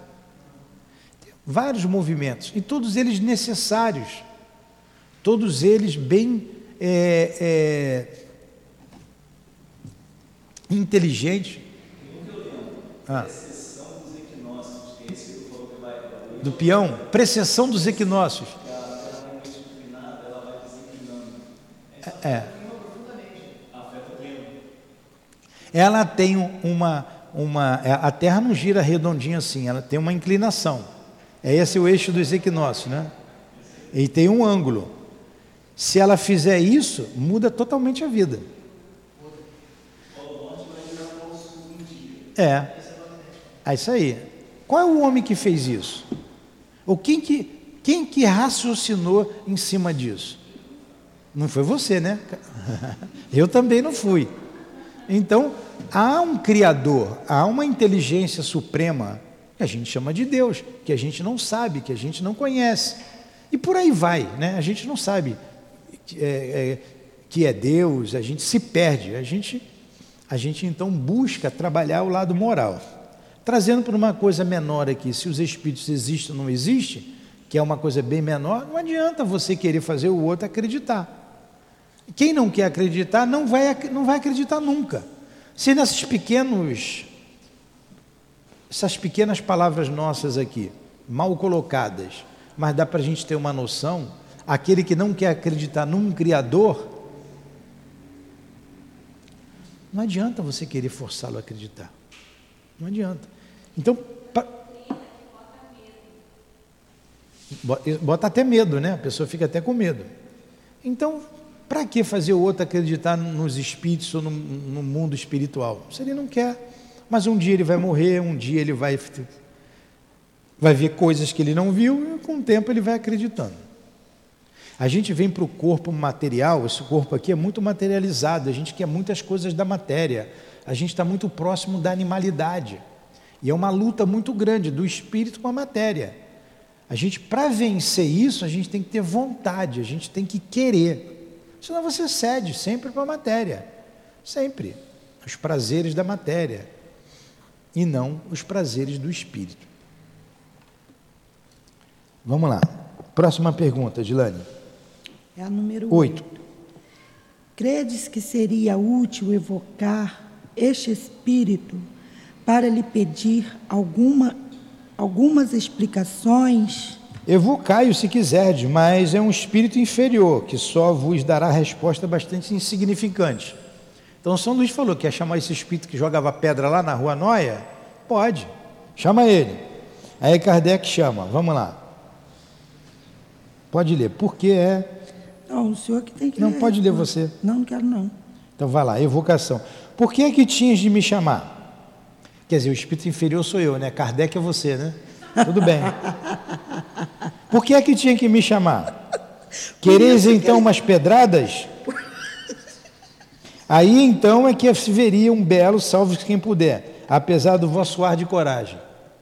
Tem vários movimentos, e todos eles necessários. Todos eles bem é, é, inteligentes. Ah. Do peão? Precessão dos equinócios. É. Ela tem uma, uma. É, a Terra não gira redondinha assim, ela tem uma inclinação. É esse o eixo dos equinócios, né? E tem um ângulo. Se ela fizer isso, muda totalmente a vida. É. É isso aí. Qual é o homem que fez isso? Ou quem que, quem que raciocinou em cima disso? Não foi você, né? Eu também não fui. Então, há um Criador, há uma inteligência suprema que a gente chama de Deus, que a gente não sabe, que a gente não conhece. E por aí vai, né? A gente não sabe é, é, que é Deus, a gente se perde, a gente, a gente então busca trabalhar o lado moral. Trazendo para uma coisa menor aqui, se os espíritos existem ou não existem, que é uma coisa bem menor, não adianta você querer fazer o outro acreditar. Quem não quer acreditar não vai, não vai acreditar nunca. Se nesses pequenos, essas pequenas palavras nossas aqui, mal colocadas, mas dá para a gente ter uma noção, aquele que não quer acreditar num Criador, não adianta você querer forçá-lo a acreditar. Não adianta. Então, pra... bota até medo, né? A pessoa fica até com medo. Então, para que fazer o outro acreditar nos espíritos ou no, no, mundo espiritual? Se ele não quer, mas um dia ele vai morrer, um dia ele vai, vai ver coisas que ele não viu e com o tempo ele vai acreditando. A gente vem para o corpo material, esse corpo aqui é muito materializado, a gente quer muitas coisas da matéria, a gente está muito próximo da animalidade. E é uma luta muito grande do espírito com a matéria. A gente, para vencer isso, a gente tem que ter vontade, a gente tem que querer. Senão você cede sempre para a matéria. Sempre. Os prazeres da matéria. E não os prazeres do espírito. Vamos lá. Próxima pergunta, Dilane. É a número Oito. 8. Credes que seria útil evocar este espírito para lhe pedir alguma, algumas explicações? Evocai-o se quiserdes, mas é um espírito inferior, que só vos dará resposta bastante insignificante. Então São Luís falou que ia chamar esse espírito que jogava pedra lá na rua Noia? Pode, chama ele. Aí Kardec chama, vamos lá. Pode ler, porque é. Não, o senhor que tem que Não, ler. pode ler você. Não, não quero não. Então vai lá, evocação. Por que é que tinhas de me chamar? Quer dizer, o espírito inferior sou eu, né? Kardec é você, né? Tudo bem. Por que é que tinha que me chamar? Quereis então umas pedradas? Aí então é que se veria um belo salve quem puder, apesar do vosso ar de coragem.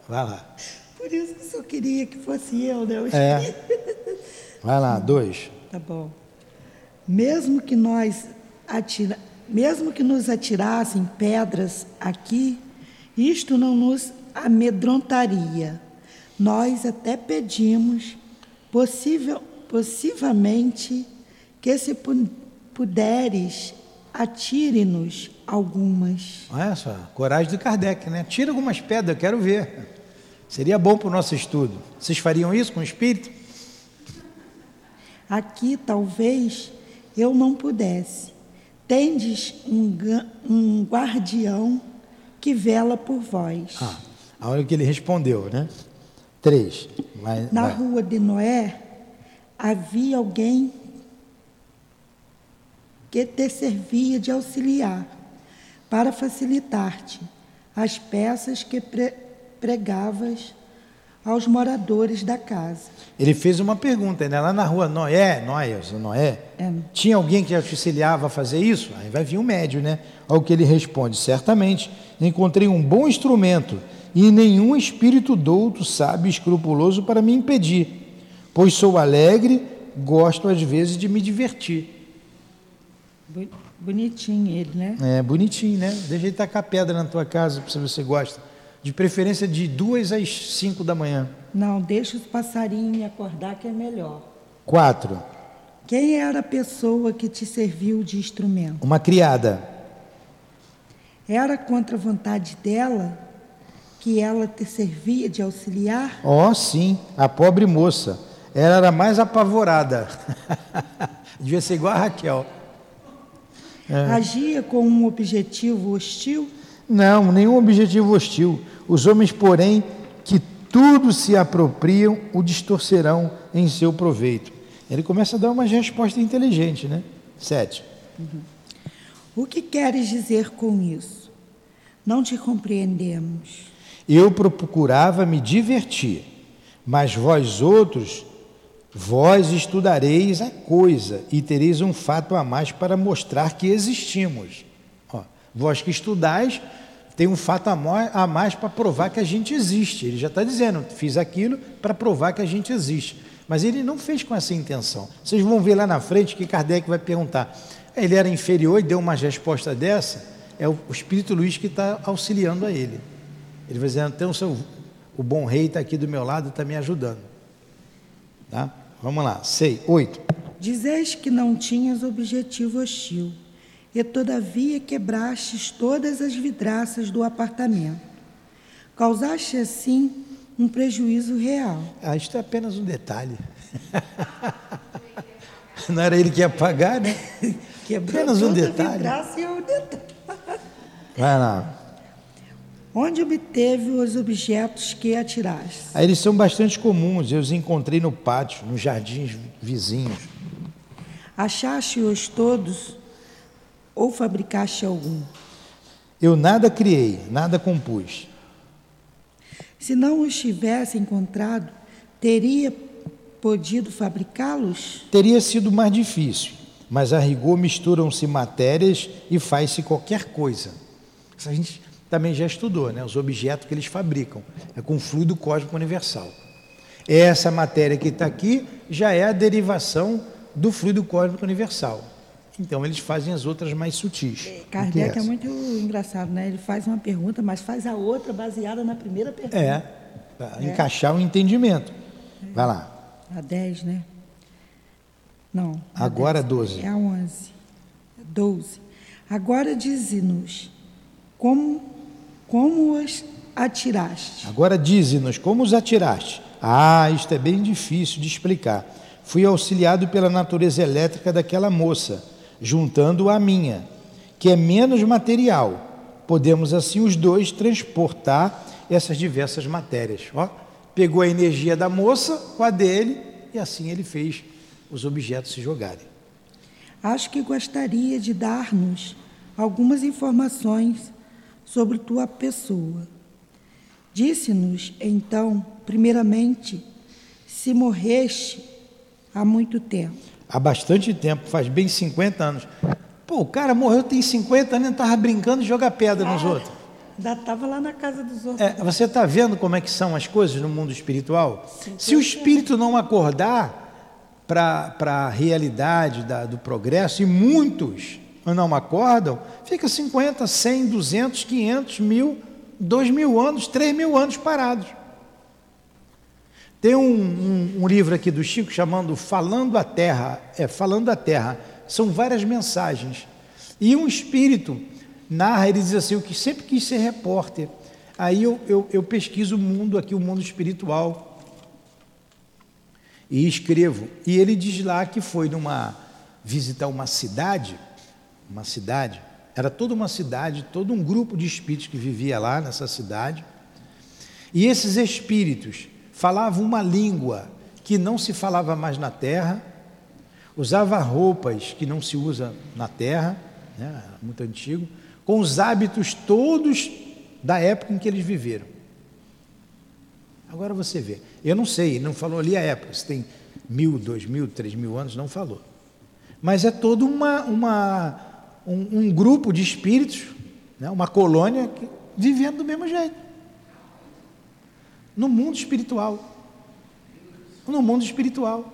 Vai lá. Por isso que o senhor queria que fosse eu, né? o É. Vai lá, dois. Tá bom. Mesmo que nós atira... mesmo que nos atirassem pedras aqui, isto não nos amedrontaria. Nós até pedimos, possível, possivelmente, que se pu- puderes, atire-nos algumas. Olha só, coragem do Kardec, né? Tira algumas pedras, eu quero ver. Seria bom para o nosso estudo. Vocês fariam isso com o espírito? Aqui talvez eu não pudesse. Tendes um, um guardião que vela por vós. Ah, a hora que ele respondeu, né? Três. Vai, Na vai. rua de Noé havia alguém que te servia de auxiliar para facilitar-te as peças que pre- pregavas aos moradores da casa. Ele fez uma pergunta, né? Lá na rua Noé, Noé, Noé, É. tinha alguém que auxiliava a fazer isso? Aí vai vir um médio, né? Ao que ele responde: certamente encontrei um bom instrumento e nenhum espírito douto, sábio escrupuloso para me impedir, pois sou alegre, gosto às vezes de me divertir. Bonitinho ele, né? É bonitinho, né? Deixa ele tacar pedra na tua casa se você gosta. De preferência de duas às cinco da manhã. Não, deixa os passarinhos me acordar que é melhor. Quatro. Quem era a pessoa que te serviu de instrumento? Uma criada. Era contra a vontade dela que ela te servia de auxiliar? Ó, sim, a pobre moça. Ela era mais apavorada. Devia ser igual a Raquel. Agia com um objetivo hostil? Não, nenhum objetivo hostil. Os homens, porém, que tudo se apropriam, o distorcerão em seu proveito. Ele começa a dar uma resposta inteligente, né? Sete. O que queres dizer com isso? Não te compreendemos. Eu procurava me divertir, mas vós outros, vós estudareis a coisa e tereis um fato a mais para mostrar que existimos. Ó, vós que estudais, tem um fato a mais para provar que a gente existe. Ele já está dizendo, fiz aquilo para provar que a gente existe. Mas ele não fez com essa intenção. Vocês vão ver lá na frente que Kardec vai perguntar. Ele era inferior e deu uma resposta dessa. É o Espírito Luiz que está auxiliando a ele. Ele vai dizendo, então, seu, o bom rei está aqui do meu lado, está me ajudando. Tá? Vamos lá, sei, oito. Dizeis que não tinhas objetivo hostil, e todavia quebrastes todas as vidraças do apartamento. Causaste assim um prejuízo real. Ah, isto é apenas um detalhe. Não era ele que ia pagar, né? Quebrou Apenas um detalhe. vidraça e é um detalhe. Vai lá. Onde obteve os objetos que atiraste? Aí eles são bastante comuns, eu os encontrei no pátio, nos jardins vizinhos. Achaste-os todos ou fabricaste algum? Eu nada criei, nada compus. Se não os tivesse encontrado, teria podido fabricá-los? Teria sido mais difícil, mas a rigor misturam-se matérias e faz-se qualquer coisa. Gente também já estudou, né? Os objetos que eles fabricam. É com fluido cósmico universal. Essa matéria que está aqui já é a derivação do fluido cósmico universal. Então eles fazem as outras mais sutis. É, Kardec é muito engraçado, né? Ele faz uma pergunta, mas faz a outra baseada na primeira pergunta. É, para é. encaixar o entendimento. Vai lá. A 10, né? Não. Agora 10, 12. É a 11. 12. Agora dize-nos como, como os atiraste. Agora dize-nos como os atiraste. Ah, isto é bem difícil de explicar. Fui auxiliado pela natureza elétrica daquela moça, juntando à minha, que é menos material. Podemos assim os dois transportar essas diversas matérias. Ó, pegou a energia da moça com a dele e assim ele fez os objetos se jogarem. Acho que gostaria de dar-nos algumas informações sobre tua pessoa. Disse-nos então, primeiramente, se morreste há muito tempo. Há bastante tempo, faz bem 50 anos. Pô, o cara morreu tem 50 anos e estava brincando de jogar pedra nos outros. Ainda estava lá na casa dos outros. É, você está vendo como é que são as coisas no mundo espiritual? Sim, Se o espírito não acordar para a realidade da, do progresso, e muitos não acordam, fica 50, 100, 200, 500, mil, 2 mil anos, 3 mil anos parados. Tem um, um, um, livro aqui do Chico chamando Falando a Terra, é Falando a Terra, são várias mensagens. E um espírito narra, ele diz assim, eu que sempre quis ser repórter. Aí eu, eu, eu pesquiso o mundo aqui, o mundo espiritual. E escrevo. E ele diz lá que foi numa visitar uma cidade, uma cidade, era toda uma cidade, todo um grupo de espíritos que vivia lá nessa cidade. E esses espíritos falavam uma língua que não se falava mais na terra, usava roupas que não se usa na terra, né, muito antigo, com os hábitos todos da época em que eles viveram. Agora você vê, eu não sei, não falou ali a época, se tem mil, dois mil, três mil anos, não falou. Mas é todo uma, uma, um, um grupo de espíritos, né, uma colônia que, vivendo do mesmo jeito. No mundo espiritual. No mundo espiritual.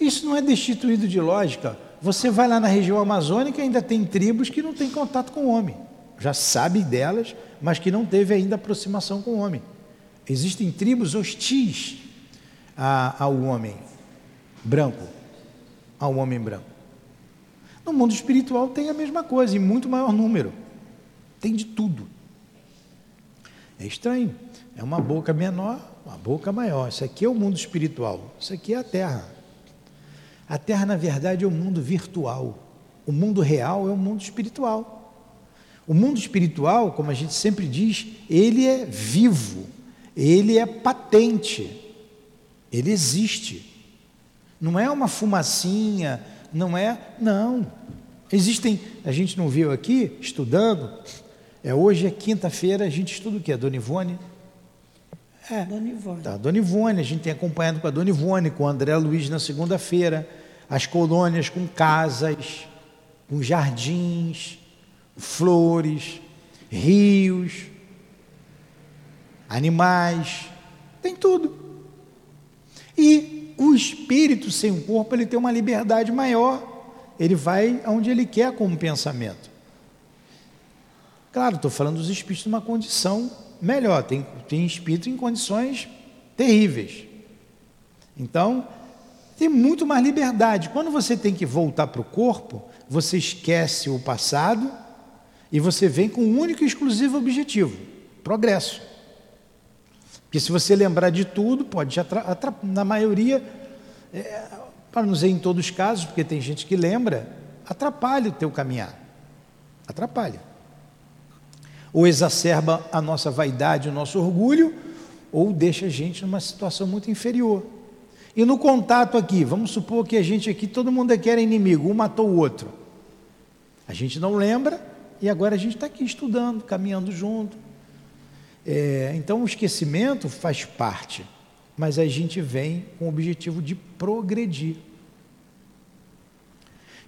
Isso não é destituído de lógica. Você vai lá na região amazônica ainda tem tribos que não têm contato com o homem. Já sabe delas, mas que não teve ainda aproximação com o homem. Existem tribos hostis ao homem branco, ao homem branco. No mundo espiritual tem a mesma coisa, em muito maior número. Tem de tudo. É estranho. É uma boca menor, uma boca maior. Isso aqui é o mundo espiritual. Isso aqui é a terra. A Terra, na verdade, é o mundo virtual. O mundo real é o mundo espiritual. O mundo espiritual, como a gente sempre diz, ele é vivo, ele é patente, ele existe. Não é uma fumacinha, não é. Não. Existem, a gente não viu aqui, estudando, é, hoje é quinta-feira, a gente estuda o que? A Dona Ivone? É. Dona Ivone. Tá, Dona Ivone, a gente tem acompanhado com a Dona Ivone, com o André Luiz na segunda-feira as colônias com casas, com jardins, flores, rios, animais, tem tudo. E o espírito sem o corpo, ele tem uma liberdade maior, ele vai aonde ele quer como pensamento. Claro, estou falando dos espíritos numa condição melhor, tem, tem espírito em condições terríveis. Então, tem muito mais liberdade. Quando você tem que voltar para o corpo, você esquece o passado e você vem com um único e exclusivo objetivo: progresso. Porque se você lembrar de tudo, pode, na maioria, é, para não dizer em todos os casos, porque tem gente que lembra, atrapalha o teu caminhar. Atrapalha. Ou exacerba a nossa vaidade, o nosso orgulho, ou deixa a gente numa situação muito inferior. E no contato aqui, vamos supor que a gente aqui, todo mundo aqui era inimigo, um matou o outro. A gente não lembra e agora a gente está aqui estudando, caminhando junto. É, então o esquecimento faz parte, mas a gente vem com o objetivo de progredir.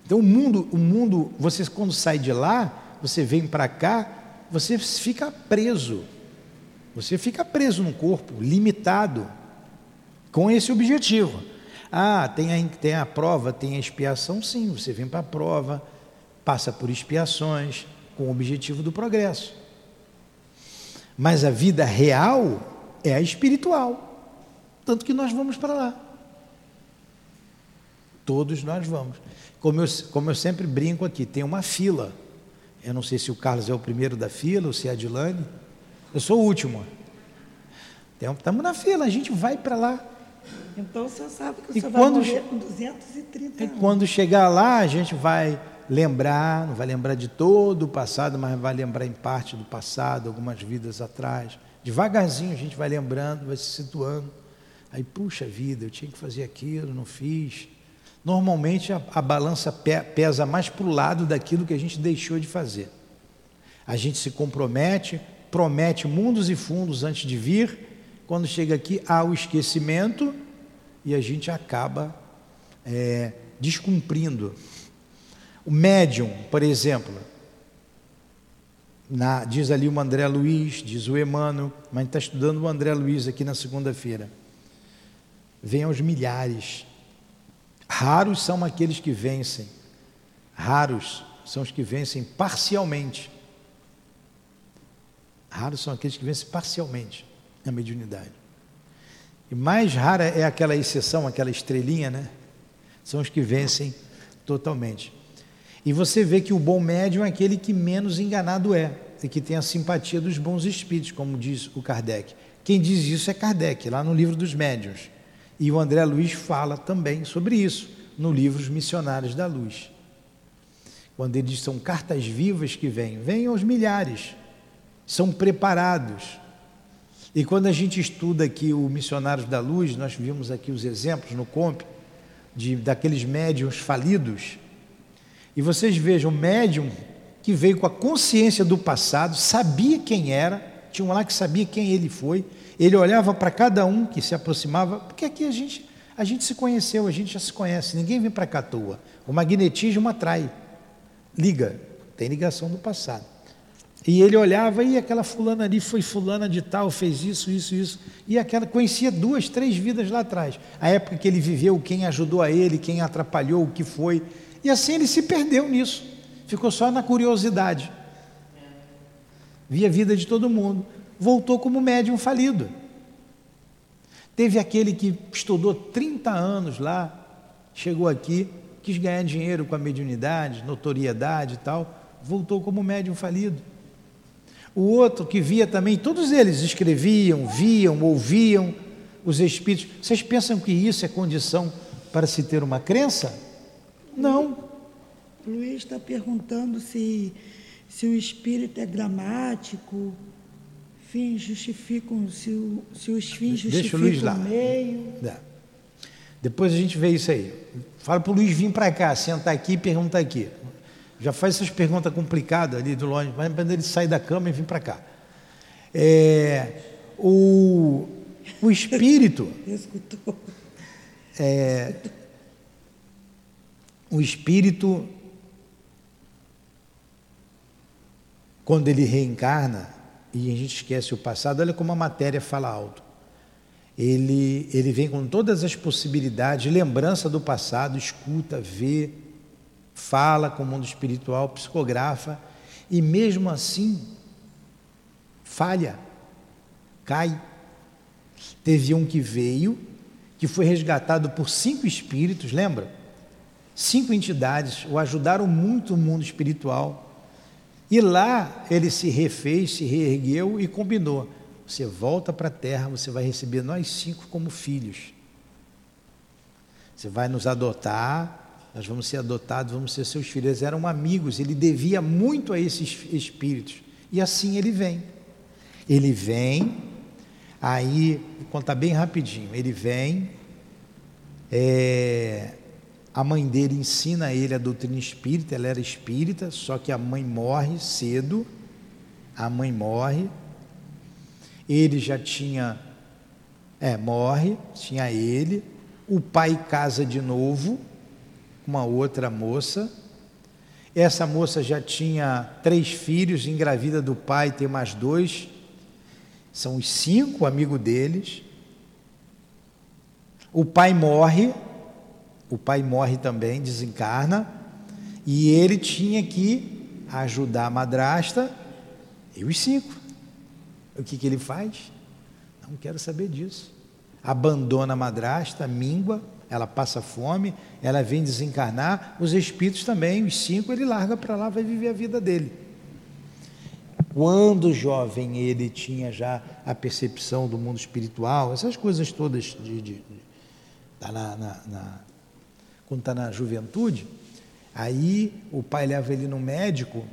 Então o mundo, o mundo, você quando sai de lá, você vem para cá, você fica preso. Você fica preso no corpo, limitado, com esse objetivo. Ah, tem a, tem a prova, tem a expiação, sim, você vem para a prova, passa por expiações, com o objetivo do progresso. Mas a vida real é a espiritual, tanto que nós vamos para lá. Todos nós vamos. Como eu, como eu sempre brinco aqui, tem uma fila. Eu não sei se o Carlos é o primeiro da fila ou se é a Dilane. Eu sou o último. Estamos na fila, a gente vai para lá. Então o senhor sabe que o e senhor quando, vai morrer com 230 anos. E quando chegar lá, a gente vai lembrar, não vai lembrar de todo o passado, mas vai lembrar em parte do passado, algumas vidas atrás. Devagarzinho a gente vai lembrando, vai se situando. Aí, puxa vida, eu tinha que fazer aquilo, não fiz. Normalmente a, a balança pe, pesa mais para o lado daquilo que a gente deixou de fazer. A gente se compromete, promete mundos e fundos antes de vir, quando chega aqui há o esquecimento e a gente acaba é, descumprindo. O médium, por exemplo, na, diz ali o André Luiz, diz o Emmanuel, mas está estudando o André Luiz aqui na segunda-feira. Vem aos milhares. Raros são aqueles que vencem. Raros são os que vencem parcialmente. Raros são aqueles que vencem parcialmente na mediunidade. E mais rara é aquela exceção, aquela estrelinha, né? São os que vencem totalmente. E você vê que o bom médium é aquele que menos enganado é, e que tem a simpatia dos bons espíritos, como diz o Kardec. Quem diz isso é Kardec, lá no livro dos médiuns. E o André Luiz fala também sobre isso, no livro Os Missionários da Luz. Quando ele diz são cartas vivas que vêm, vêm aos milhares, são preparados. E quando a gente estuda aqui o Missionários da Luz, nós vimos aqui os exemplos no COMP, de, daqueles médiums falidos, e vocês vejam, o médium que veio com a consciência do passado, sabia quem era, tinha um lá que sabia quem ele foi, ele olhava para cada um que se aproximava, porque aqui a gente, a gente se conheceu, a gente já se conhece, ninguém vem para cá à toa. O magnetismo atrai, liga, tem ligação do passado. E ele olhava, e aquela fulana ali foi fulana de tal, fez isso, isso, isso. E aquela conhecia duas, três vidas lá atrás. A época que ele viveu, quem ajudou a ele, quem atrapalhou, o que foi. E assim ele se perdeu nisso, ficou só na curiosidade. Via a vida de todo mundo, voltou como médium falido. Teve aquele que estudou 30 anos lá, chegou aqui, quis ganhar dinheiro com a mediunidade, notoriedade e tal, voltou como médium falido. O outro que via também, todos eles escreviam, viam, ouviam os espíritos. Vocês pensam que isso é condição para se ter uma crença? Não. Luiz está perguntando se, se o espírito é gramático, fins justificam, se, o, se os fins justificam o, Luiz lá. o meio. Dá. Depois a gente vê isso aí. Fala para o Luiz vir para cá, sentar aqui e perguntar aqui. Já faz essas perguntas complicadas ali do longe, mas quando ele sai da cama e vir para cá. É, o, o espírito. Escutou. É, o espírito, quando ele reencarna, e a gente esquece o passado, olha como a matéria fala alto. Ele, ele vem com todas as possibilidades, lembrança do passado, escuta, vê, fala com o mundo espiritual, psicografa, e mesmo assim falha, cai. Teve um que veio, que foi resgatado por cinco espíritos, lembra? Cinco entidades o ajudaram muito no mundo espiritual. E lá ele se refez, se reergueu e combinou: você volta para a terra, você vai receber nós cinco como filhos. Você vai nos adotar, nós vamos ser adotados, vamos ser seus filhos. Eles eram amigos, ele devia muito a esses espíritos. E assim ele vem. Ele vem, aí, vou contar bem rapidinho, ele vem, é, a mãe dele ensina a ele a doutrina espírita, ela era espírita, só que a mãe morre cedo. A mãe morre. Ele já tinha É, morre, tinha ele, o pai casa de novo com uma outra moça. Essa moça já tinha três filhos, engravida do pai, tem mais dois. São os cinco amigos deles. O pai morre, o pai morre também, desencarna, e ele tinha que ajudar a madrasta e os cinco. O que, que ele faz? Não quero saber disso. Abandona a madrasta, míngua, ela passa fome, ela vem desencarnar, os espíritos também, os cinco, ele larga para lá, vai viver a vida dele. Quando jovem ele tinha já a percepção do mundo espiritual, essas coisas todas de, de, de tá na, na, na, quando está na juventude, aí o pai leva ele no médico,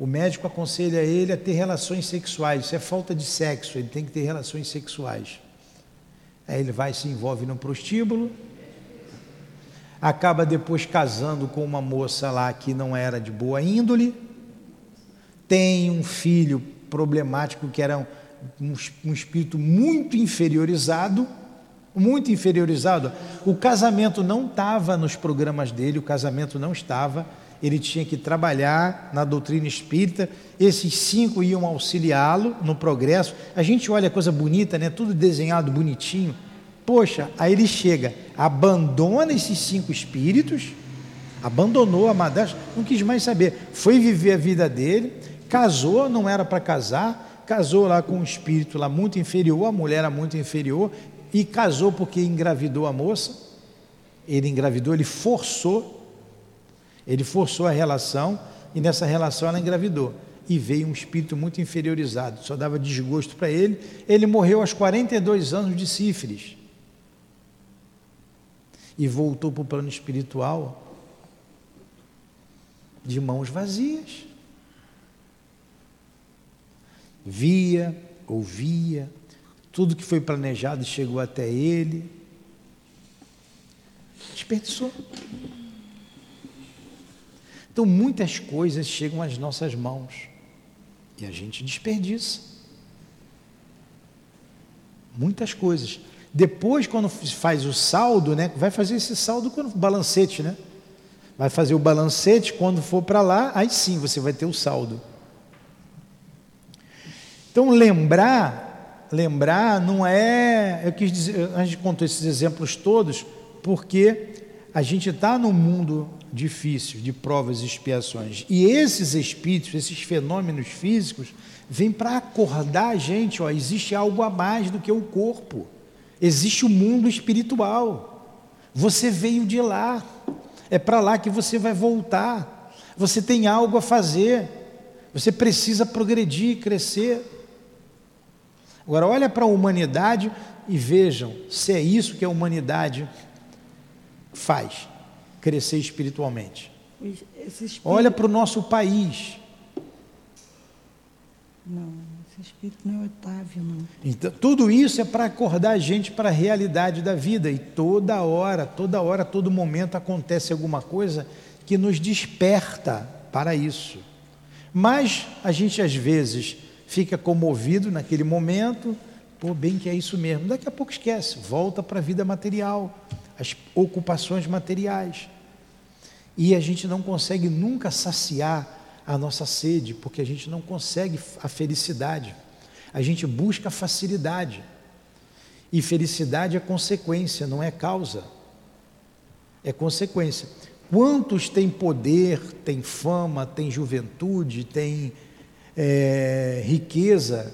o médico aconselha ele a ter relações sexuais, isso é falta de sexo, ele tem que ter relações sexuais. Aí ele vai se envolve no prostíbulo, acaba depois casando com uma moça lá que não era de boa índole, tem um filho problemático que era um, um espírito muito inferiorizado, muito inferiorizado. O casamento não estava nos programas dele, o casamento não estava. Ele tinha que trabalhar na doutrina espírita. Esses cinco iam auxiliá-lo no progresso. A gente olha coisa bonita, né? Tudo desenhado bonitinho. Poxa, aí ele chega, abandona esses cinco espíritos, abandonou a madrasta, não quis mais saber. Foi viver a vida dele, casou, não era para casar, casou lá com um espírito lá muito inferior, a mulher era muito inferior, e casou porque engravidou a moça. Ele engravidou, ele forçou, ele forçou a relação, e nessa relação ela engravidou. E veio um espírito muito inferiorizado, só dava desgosto para ele. Ele morreu aos 42 anos de sífilis e voltou para o plano espiritual de mãos vazias. Via, ouvia, tudo que foi planejado chegou até ele. Desperdiçou. Então, muitas coisas chegam às nossas mãos e a gente desperdiça. Muitas coisas. Depois, quando faz o saldo, né, vai fazer esse saldo quando balancete, né? Vai fazer o balancete quando for para lá, aí sim você vai ter o saldo. Então lembrar, lembrar não é, eu quis dizer, a gente contou esses exemplos todos porque a gente está num mundo difícil de provas e expiações e esses espíritos, esses fenômenos físicos, vêm para acordar a gente, ó, existe algo a mais do que o corpo. Existe o mundo espiritual. Você veio de lá. É para lá que você vai voltar. Você tem algo a fazer. Você precisa progredir, crescer. Agora, olha para a humanidade e vejam se é isso que a humanidade faz crescer espiritualmente. Espírito... Olha para o nosso país. Não. Esse espírito não é Otávio, não. Então, tudo isso é para acordar a gente para a realidade da vida. E toda hora, toda hora, todo momento acontece alguma coisa que nos desperta para isso. Mas a gente às vezes fica comovido naquele momento, pô, bem que é isso mesmo. Daqui a pouco esquece, volta para a vida material, as ocupações materiais. E a gente não consegue nunca saciar a nossa sede, porque a gente não consegue a felicidade. A gente busca facilidade. E felicidade é consequência, não é causa. É consequência. Quantos têm poder, têm fama, têm juventude, têm é, riqueza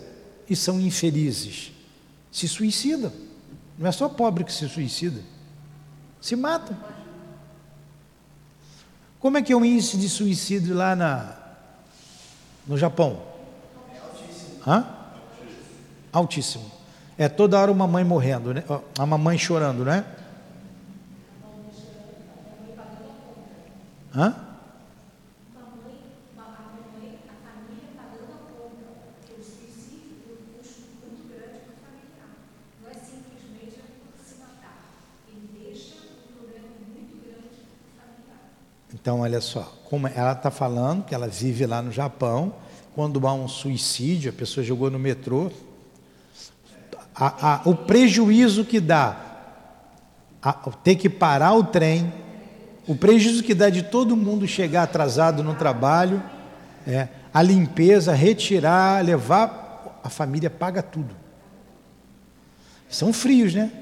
e são infelizes? Se suicidam. Não é só pobre que se suicida. Se matam. Como é que é o índice de suicídio lá na, no Japão? É altíssimo. Hã? Altíssimo. É toda hora uma mãe morrendo, né? A mamãe chorando, né? Hã? Então, olha só, como ela está falando que ela vive lá no Japão, quando há um suicídio, a pessoa jogou no metrô, a, a, o prejuízo que dá a, ter que parar o trem, o prejuízo que dá de todo mundo chegar atrasado no trabalho, é, a limpeza, retirar, levar, a família paga tudo. São frios, né?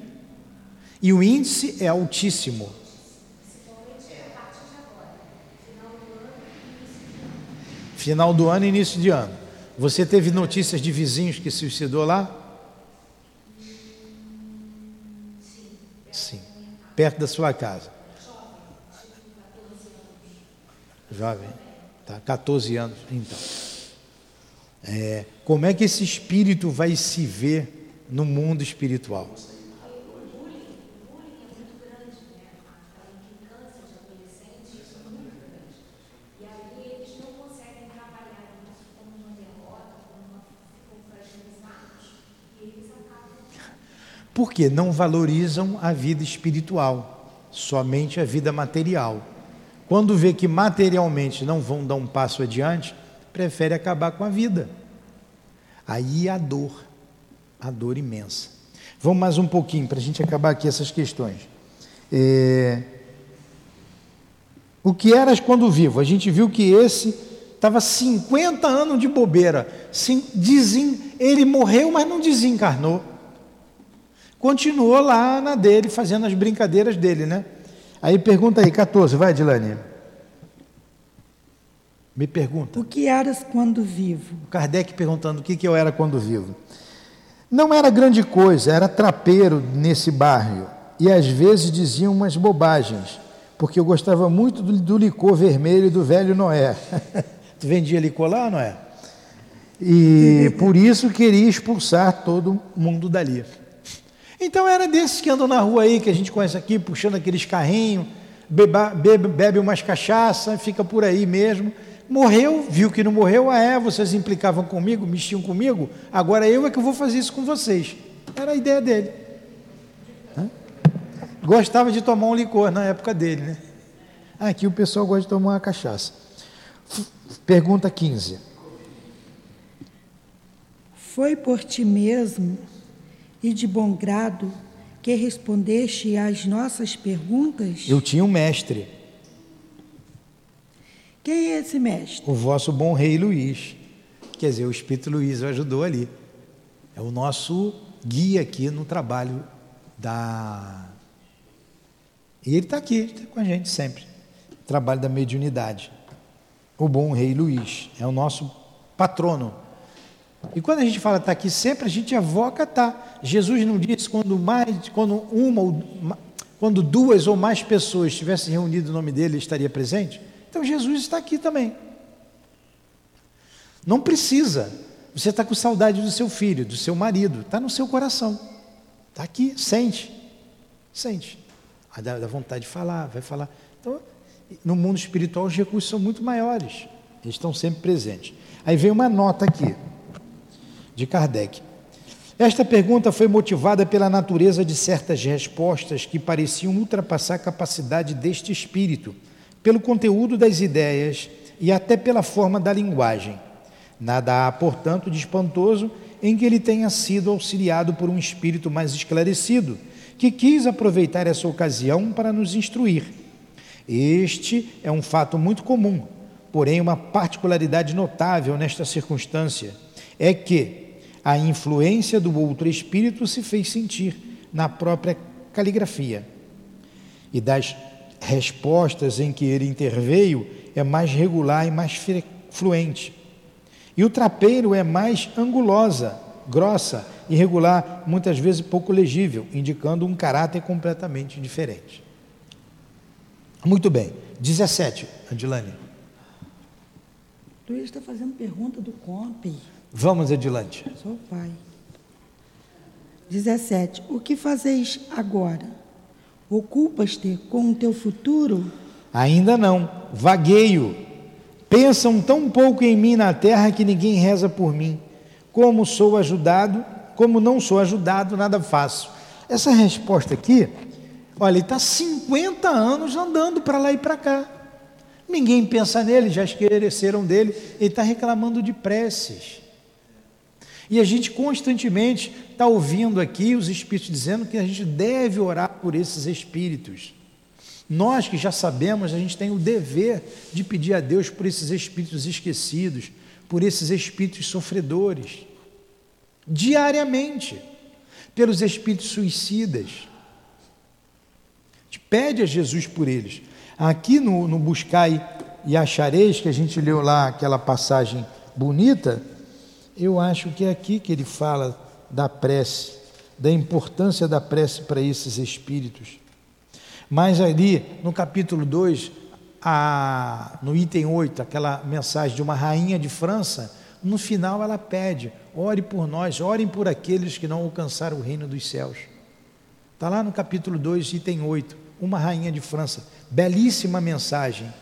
E o índice é altíssimo. Final do ano e início de ano. Você teve notícias de vizinhos que se suicidou lá? Sim. Perto da sua casa. Jovem. Tá, 14 anos. Então. É, como é que esse espírito vai se ver no mundo espiritual? Porque não valorizam a vida espiritual, somente a vida material. Quando vê que materialmente não vão dar um passo adiante, prefere acabar com a vida. Aí a dor, a dor imensa. Vamos mais um pouquinho para a gente acabar aqui essas questões. É... O que eras quando vivo? A gente viu que esse estava 50 anos de bobeira. Desen... Ele morreu, mas não desencarnou continuou lá na dele, fazendo as brincadeiras dele, né? Aí pergunta aí, 14, vai, Dilane. Me pergunta. O que eras quando vivo? Kardec perguntando o que, que eu era quando vivo. Não era grande coisa, era trapeiro nesse bairro. E às vezes diziam umas bobagens, porque eu gostava muito do, do licor vermelho do velho Noé. tu vendia licor lá, Noé? E por isso queria expulsar todo mundo dali. Então era desses que andam na rua aí, que a gente conhece aqui, puxando aqueles carrinhos, beba, bebe, bebe umas cachaça, fica por aí mesmo. Morreu, viu que não morreu, ah é, vocês implicavam comigo, mexiam comigo, agora eu é que vou fazer isso com vocês. Era a ideia dele. Gostava de tomar um licor na época dele, né? Aqui o pessoal gosta de tomar uma cachaça. Pergunta 15. Foi por ti mesmo e de bom grado que respondeste às nossas perguntas? Eu tinha um mestre. Quem é esse mestre? O vosso bom rei Luiz. Quer dizer, o Espírito Luiz ajudou ali. É o nosso guia aqui no trabalho da. E ele está aqui tá com a gente sempre. Trabalho da mediunidade. O bom rei Luiz é o nosso patrono e quando a gente fala está aqui sempre, a gente evoca tá. Jesus não disse quando mais, quando uma quando duas ou mais pessoas estivessem reunidas no nome dele, ele estaria presente? Então Jesus está aqui também. Não precisa. Você está com saudade do seu filho, do seu marido, está no seu coração. Está aqui, sente. Sente. Vai dar vontade de falar, vai falar. Então, no mundo espiritual, os recursos são muito maiores. Eles estão sempre presentes. Aí vem uma nota aqui de Kardec. Esta pergunta foi motivada pela natureza de certas respostas que pareciam ultrapassar a capacidade deste espírito, pelo conteúdo das ideias e até pela forma da linguagem. Nada há, portanto, de espantoso em que ele tenha sido auxiliado por um espírito mais esclarecido, que quis aproveitar essa ocasião para nos instruir. Este é um fato muito comum, porém, uma particularidade notável nesta circunstância é que a influência do outro espírito se fez sentir na própria caligrafia. E das respostas em que ele interveio é mais regular e mais fluente. E o trapeiro é mais angulosa, grossa, irregular, muitas vezes pouco legível, indicando um caráter completamente diferente. Muito bem. 17, Adilane. Luiz está fazendo pergunta do COMP. Vamos adiante. Sou pai. 17. O que fazeis agora? Ocupas-te com o teu futuro? Ainda não. Vagueio. Pensam tão pouco em mim na terra que ninguém reza por mim. Como sou ajudado, como não sou ajudado, nada faço. Essa resposta aqui, olha, ele está 50 anos andando para lá e para cá. Ninguém pensa nele, já esqueceram dele. Ele está reclamando de preces. E a gente constantemente está ouvindo aqui os Espíritos dizendo que a gente deve orar por esses Espíritos. Nós que já sabemos, a gente tem o dever de pedir a Deus por esses Espíritos esquecidos, por esses Espíritos sofredores, diariamente, pelos Espíritos suicidas. A gente pede a Jesus por eles. Aqui no, no Buscai e Achareis, que a gente leu lá aquela passagem bonita, eu acho que é aqui que ele fala da prece, da importância da prece para esses espíritos. Mas ali, no capítulo 2, a, no item 8, aquela mensagem de uma rainha de França, no final ela pede: ore por nós, orem por aqueles que não alcançaram o reino dos céus. Está lá no capítulo 2, item 8, uma rainha de França, belíssima mensagem.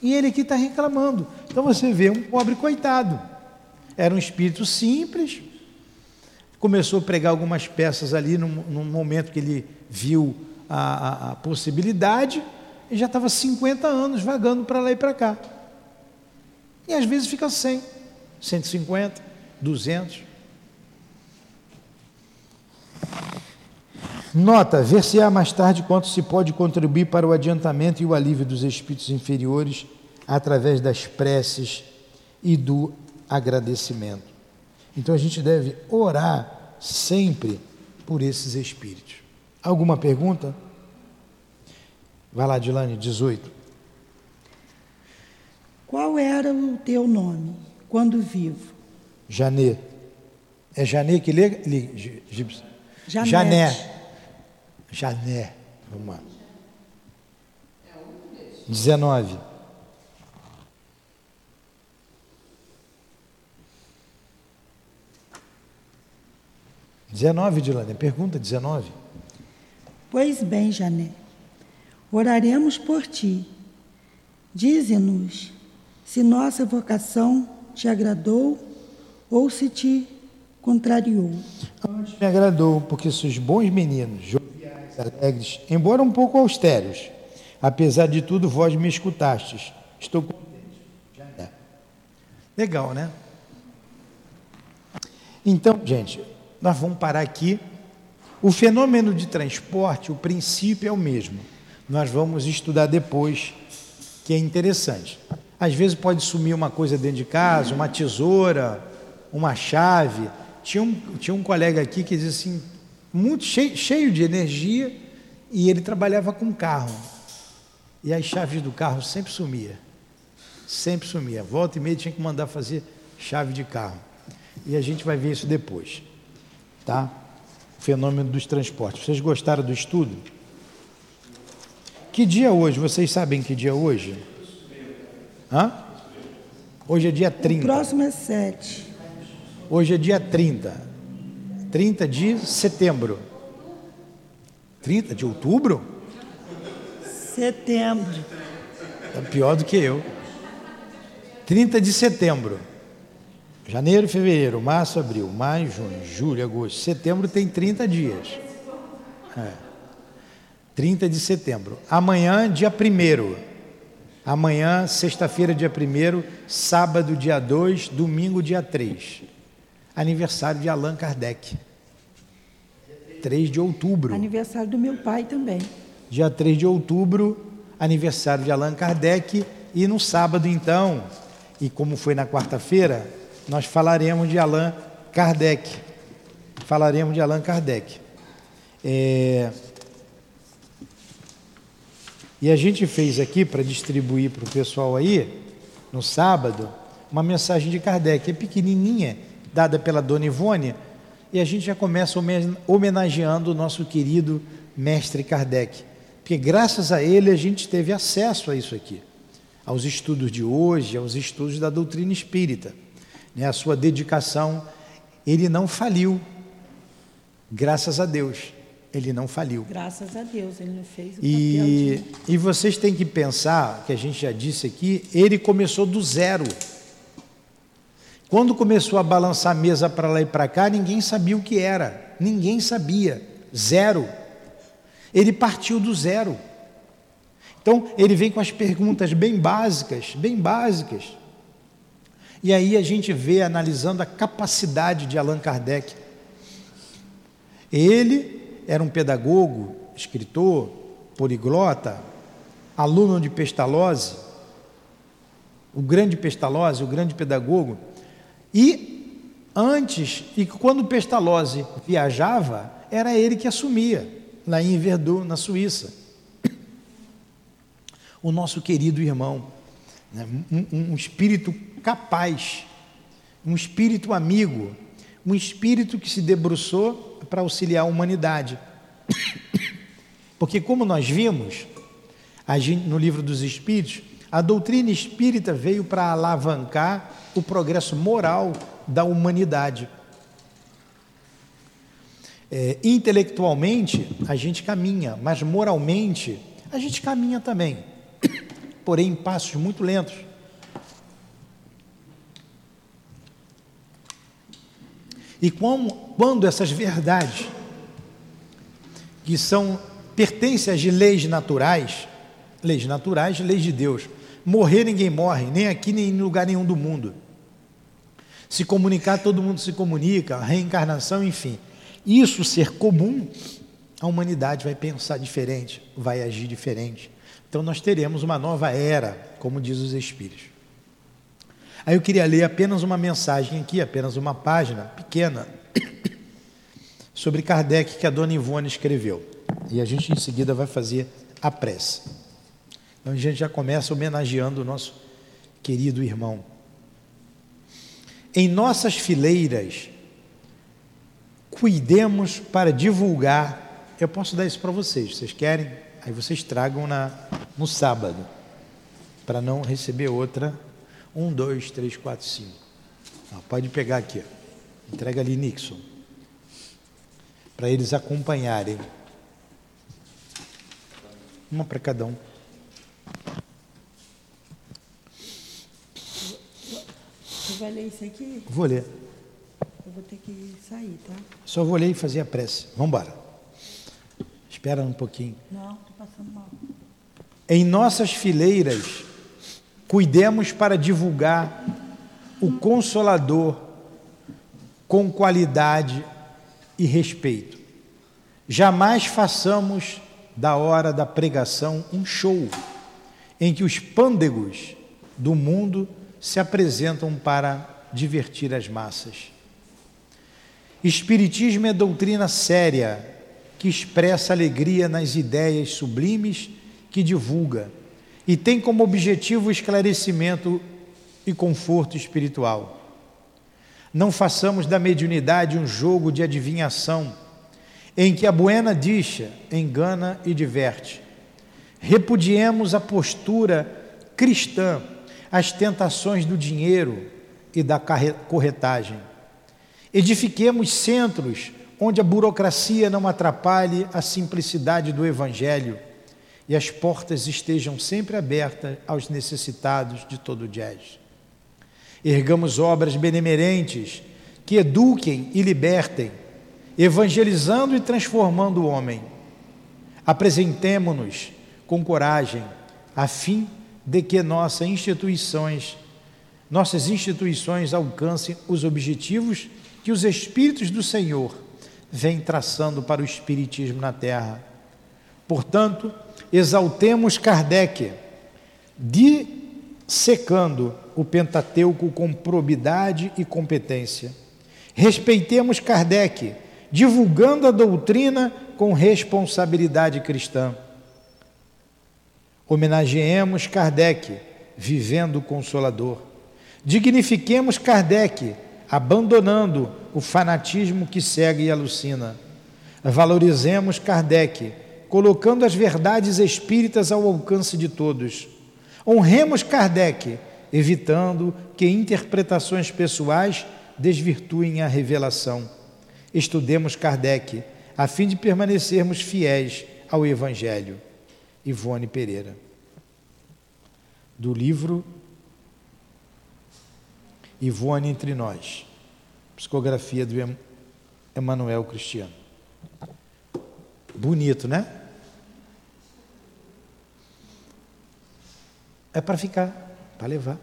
E ele aqui está reclamando. Então você vê um pobre coitado era um espírito simples, começou a pregar algumas peças ali num, num momento que ele viu a, a, a possibilidade e já estava 50 anos vagando para lá e para cá. E às vezes fica 100, 150, 200. Nota, ver-se-á mais tarde quanto se pode contribuir para o adiantamento e o alívio dos espíritos inferiores através das preces e do agradecimento. Então a gente deve orar sempre por esses espíritos. Alguma pergunta? Vai lá, Dilane, 18. Qual era o teu nome quando vivo? Janê. É Janê que lê? Janete. Jané. Jané. Vamos lá. 19. 19, Dilane, pergunta 19. Pois bem, Jané, oraremos por ti. Dize-nos se nossa vocação te agradou ou se te contrariou. Me agradou, porque sois bons meninos, joviais, alegres, embora um pouco austeros. Apesar de tudo, vós me escutastes. Estou contente. Jané. Legal, né? Então, gente, nós vamos parar aqui. O fenômeno de transporte, o princípio é o mesmo. Nós vamos estudar depois, que é interessante. Às vezes pode sumir uma coisa dentro de casa, uma tesoura, uma chave. Tinha um, tinha um colega aqui que dizia assim, muito cheio, cheio de energia, e ele trabalhava com carro. E as chaves do carro sempre sumia. Sempre sumia. Volta e meia tinha que mandar fazer chave de carro. E a gente vai ver isso depois tá? O fenômeno dos transportes. Vocês gostaram do estudo? Que dia hoje? Vocês sabem que dia é hoje? Hã? Hoje é dia 30. O próximo é 7. Hoje é dia 30. 30 de setembro. 30 de outubro? Setembro. É pior do que eu. 30 de setembro. Janeiro, fevereiro, março, abril, maio, junho, julho, agosto, setembro tem 30 dias. É. 30 de setembro. Amanhã, dia 1 Amanhã, sexta-feira, dia 1 sábado, dia 2, domingo, dia 3. Aniversário de Allan Kardec. 3 de outubro. Aniversário do meu pai também. Dia 3 de outubro, aniversário de Allan Kardec. E no sábado, então, e como foi na quarta-feira, nós falaremos de Allan Kardec. Falaremos de Allan Kardec. É... E a gente fez aqui para distribuir para o pessoal aí, no sábado, uma mensagem de Kardec, é pequenininha, dada pela Dona Ivone, e a gente já começa homenageando o nosso querido mestre Kardec, porque graças a ele a gente teve acesso a isso aqui, aos estudos de hoje, aos estudos da doutrina espírita né, a sua dedicação, ele não faliu. Graças a Deus, ele não faliu. Graças a Deus, ele não fez o e, papel de... E vocês têm que pensar, que a gente já disse aqui, ele começou do zero. Quando começou a balançar a mesa para lá e para cá, ninguém sabia o que era. Ninguém sabia. Zero. Ele partiu do zero. Então, ele vem com as perguntas bem básicas, bem básicas. E aí a gente vê, analisando a capacidade de Allan Kardec. Ele era um pedagogo, escritor, poliglota, aluno de Pestalozzi, o grande Pestalozzi, o grande pedagogo. E antes, e quando Pestalozzi viajava, era ele que assumia, lá em Verdun, na Suíça. O nosso querido irmão, né? um, um espírito capaz, um espírito amigo, um espírito que se debruçou para auxiliar a humanidade. Porque, como nós vimos no livro dos Espíritos, a doutrina espírita veio para alavancar o progresso moral da humanidade. É, intelectualmente, a gente caminha, mas moralmente, a gente caminha também, porém em passos muito lentos. E como, quando essas verdades, que são pertencem às leis naturais, leis naturais, leis de Deus, morrer ninguém morre, nem aqui nem em lugar nenhum do mundo. Se comunicar, todo mundo se comunica, reencarnação, enfim. Isso ser comum, a humanidade vai pensar diferente, vai agir diferente. Então nós teremos uma nova era, como diz os Espíritos. Aí eu queria ler apenas uma mensagem aqui, apenas uma página pequena, sobre Kardec que a dona Ivone escreveu. E a gente em seguida vai fazer a prece. Então a gente já começa homenageando o nosso querido irmão. Em nossas fileiras, cuidemos para divulgar. Eu posso dar isso para vocês, vocês querem? Aí vocês tragam na, no sábado, para não receber outra um, dois, três, quatro, cinco. pode pegar aqui. Entrega ali, Nixon. Para eles acompanharem. Uma para cada um. Você vai ler isso aqui? Vou ler. Eu vou ter que sair, tá? Só vou ler e fazer a prece. Vamos embora. Espera um pouquinho. Não, estou passando mal. Em nossas fileiras Cuidemos para divulgar o Consolador com qualidade e respeito. Jamais façamos da hora da pregação um show em que os pândegos do mundo se apresentam para divertir as massas. Espiritismo é doutrina séria que expressa alegria nas ideias sublimes que divulga e tem como objetivo esclarecimento e conforto espiritual. Não façamos da mediunidade um jogo de adivinhação em que a buena dicha engana e diverte. Repudiemos a postura cristã, as tentações do dinheiro e da corretagem. Edifiquemos centros onde a burocracia não atrapalhe a simplicidade do Evangelho e as portas estejam sempre abertas aos necessitados de todo o jazz. Ergamos obras benemerentes que eduquem e libertem, evangelizando e transformando o homem. Apresentemo-nos com coragem, a fim de que nossas instituições, nossas instituições alcancem os objetivos que os Espíritos do Senhor vêm traçando para o Espiritismo na Terra. Portanto, exaltemos Kardec, dissecando o Pentateuco com probidade e competência. Respeitemos Kardec, divulgando a doutrina com responsabilidade cristã. Homenageemos Kardec, vivendo o Consolador. Dignifiquemos Kardec, abandonando o fanatismo que segue e alucina. Valorizemos Kardec, colocando as verdades espíritas ao alcance de todos. Honremos Kardec, evitando que interpretações pessoais desvirtuem a revelação. Estudemos Kardec, a fim de permanecermos fiéis ao Evangelho. Ivone Pereira. Do livro Ivone Entre Nós, psicografia do Emanuel Cristiano. Bonito, né? É para ficar, para levar.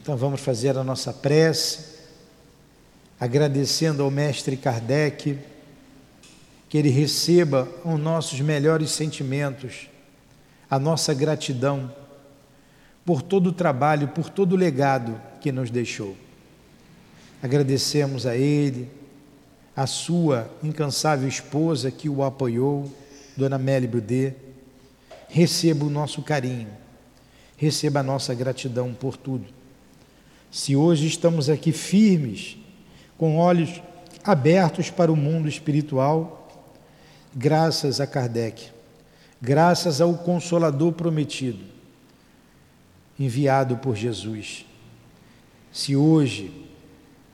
Então vamos fazer a nossa prece, agradecendo ao Mestre Kardec que ele receba os nossos melhores sentimentos, a nossa gratidão por todo o trabalho, por todo o legado que nos deixou. Agradecemos a ele, a sua incansável esposa que o apoiou, Dona Mélie Boudet. Receba o nosso carinho, receba a nossa gratidão por tudo se hoje estamos aqui firmes, com olhos abertos para o mundo espiritual, graças a Kardec, graças ao Consolador prometido, enviado por Jesus. Se hoje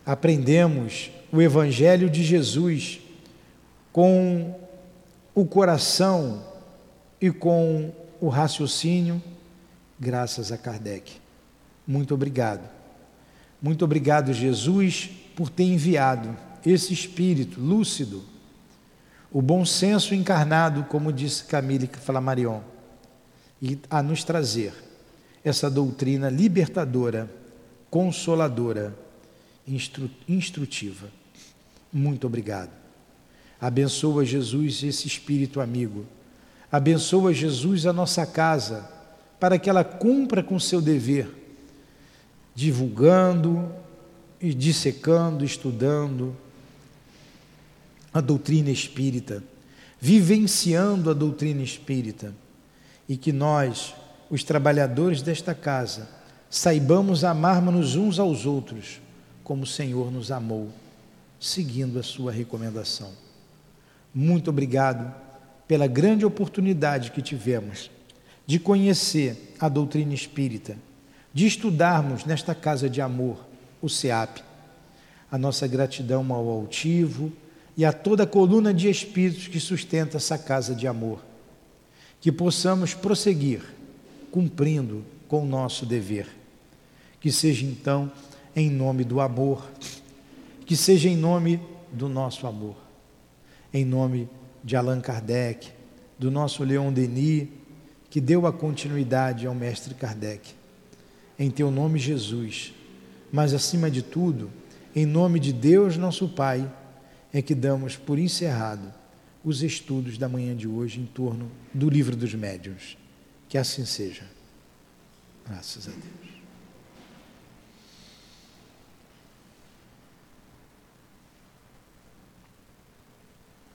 aprendemos o Evangelho de Jesus com o coração e com o raciocínio, graças a Kardec. Muito obrigado. Muito obrigado, Jesus, por ter enviado esse espírito lúcido, o bom senso encarnado, como disse Camille Flammarion, e a nos trazer essa doutrina libertadora, consoladora, instru instrutiva. Muito obrigado. Abençoa Jesus esse espírito amigo. Abençoa Jesus a nossa casa, para que ela cumpra com seu dever divulgando e dissecando, estudando a doutrina espírita, vivenciando a doutrina espírita e que nós, os trabalhadores desta casa, saibamos amarmos uns aos outros como o Senhor nos amou, seguindo a sua recomendação. Muito obrigado pela grande oportunidade que tivemos de conhecer a doutrina espírita de estudarmos nesta casa de amor, o SEAP. A nossa gratidão ao altivo e a toda a coluna de espíritos que sustenta essa casa de amor. Que possamos prosseguir cumprindo com o nosso dever. Que seja então em nome do amor, que seja em nome do nosso amor, em nome de Allan Kardec, do nosso Leon Denis, que deu a continuidade ao mestre Kardec em teu nome, Jesus, mas acima de tudo, em nome de Deus, nosso Pai, é que damos por encerrado os estudos da manhã de hoje em torno do livro dos médiuns. Que assim seja. Graças a Deus.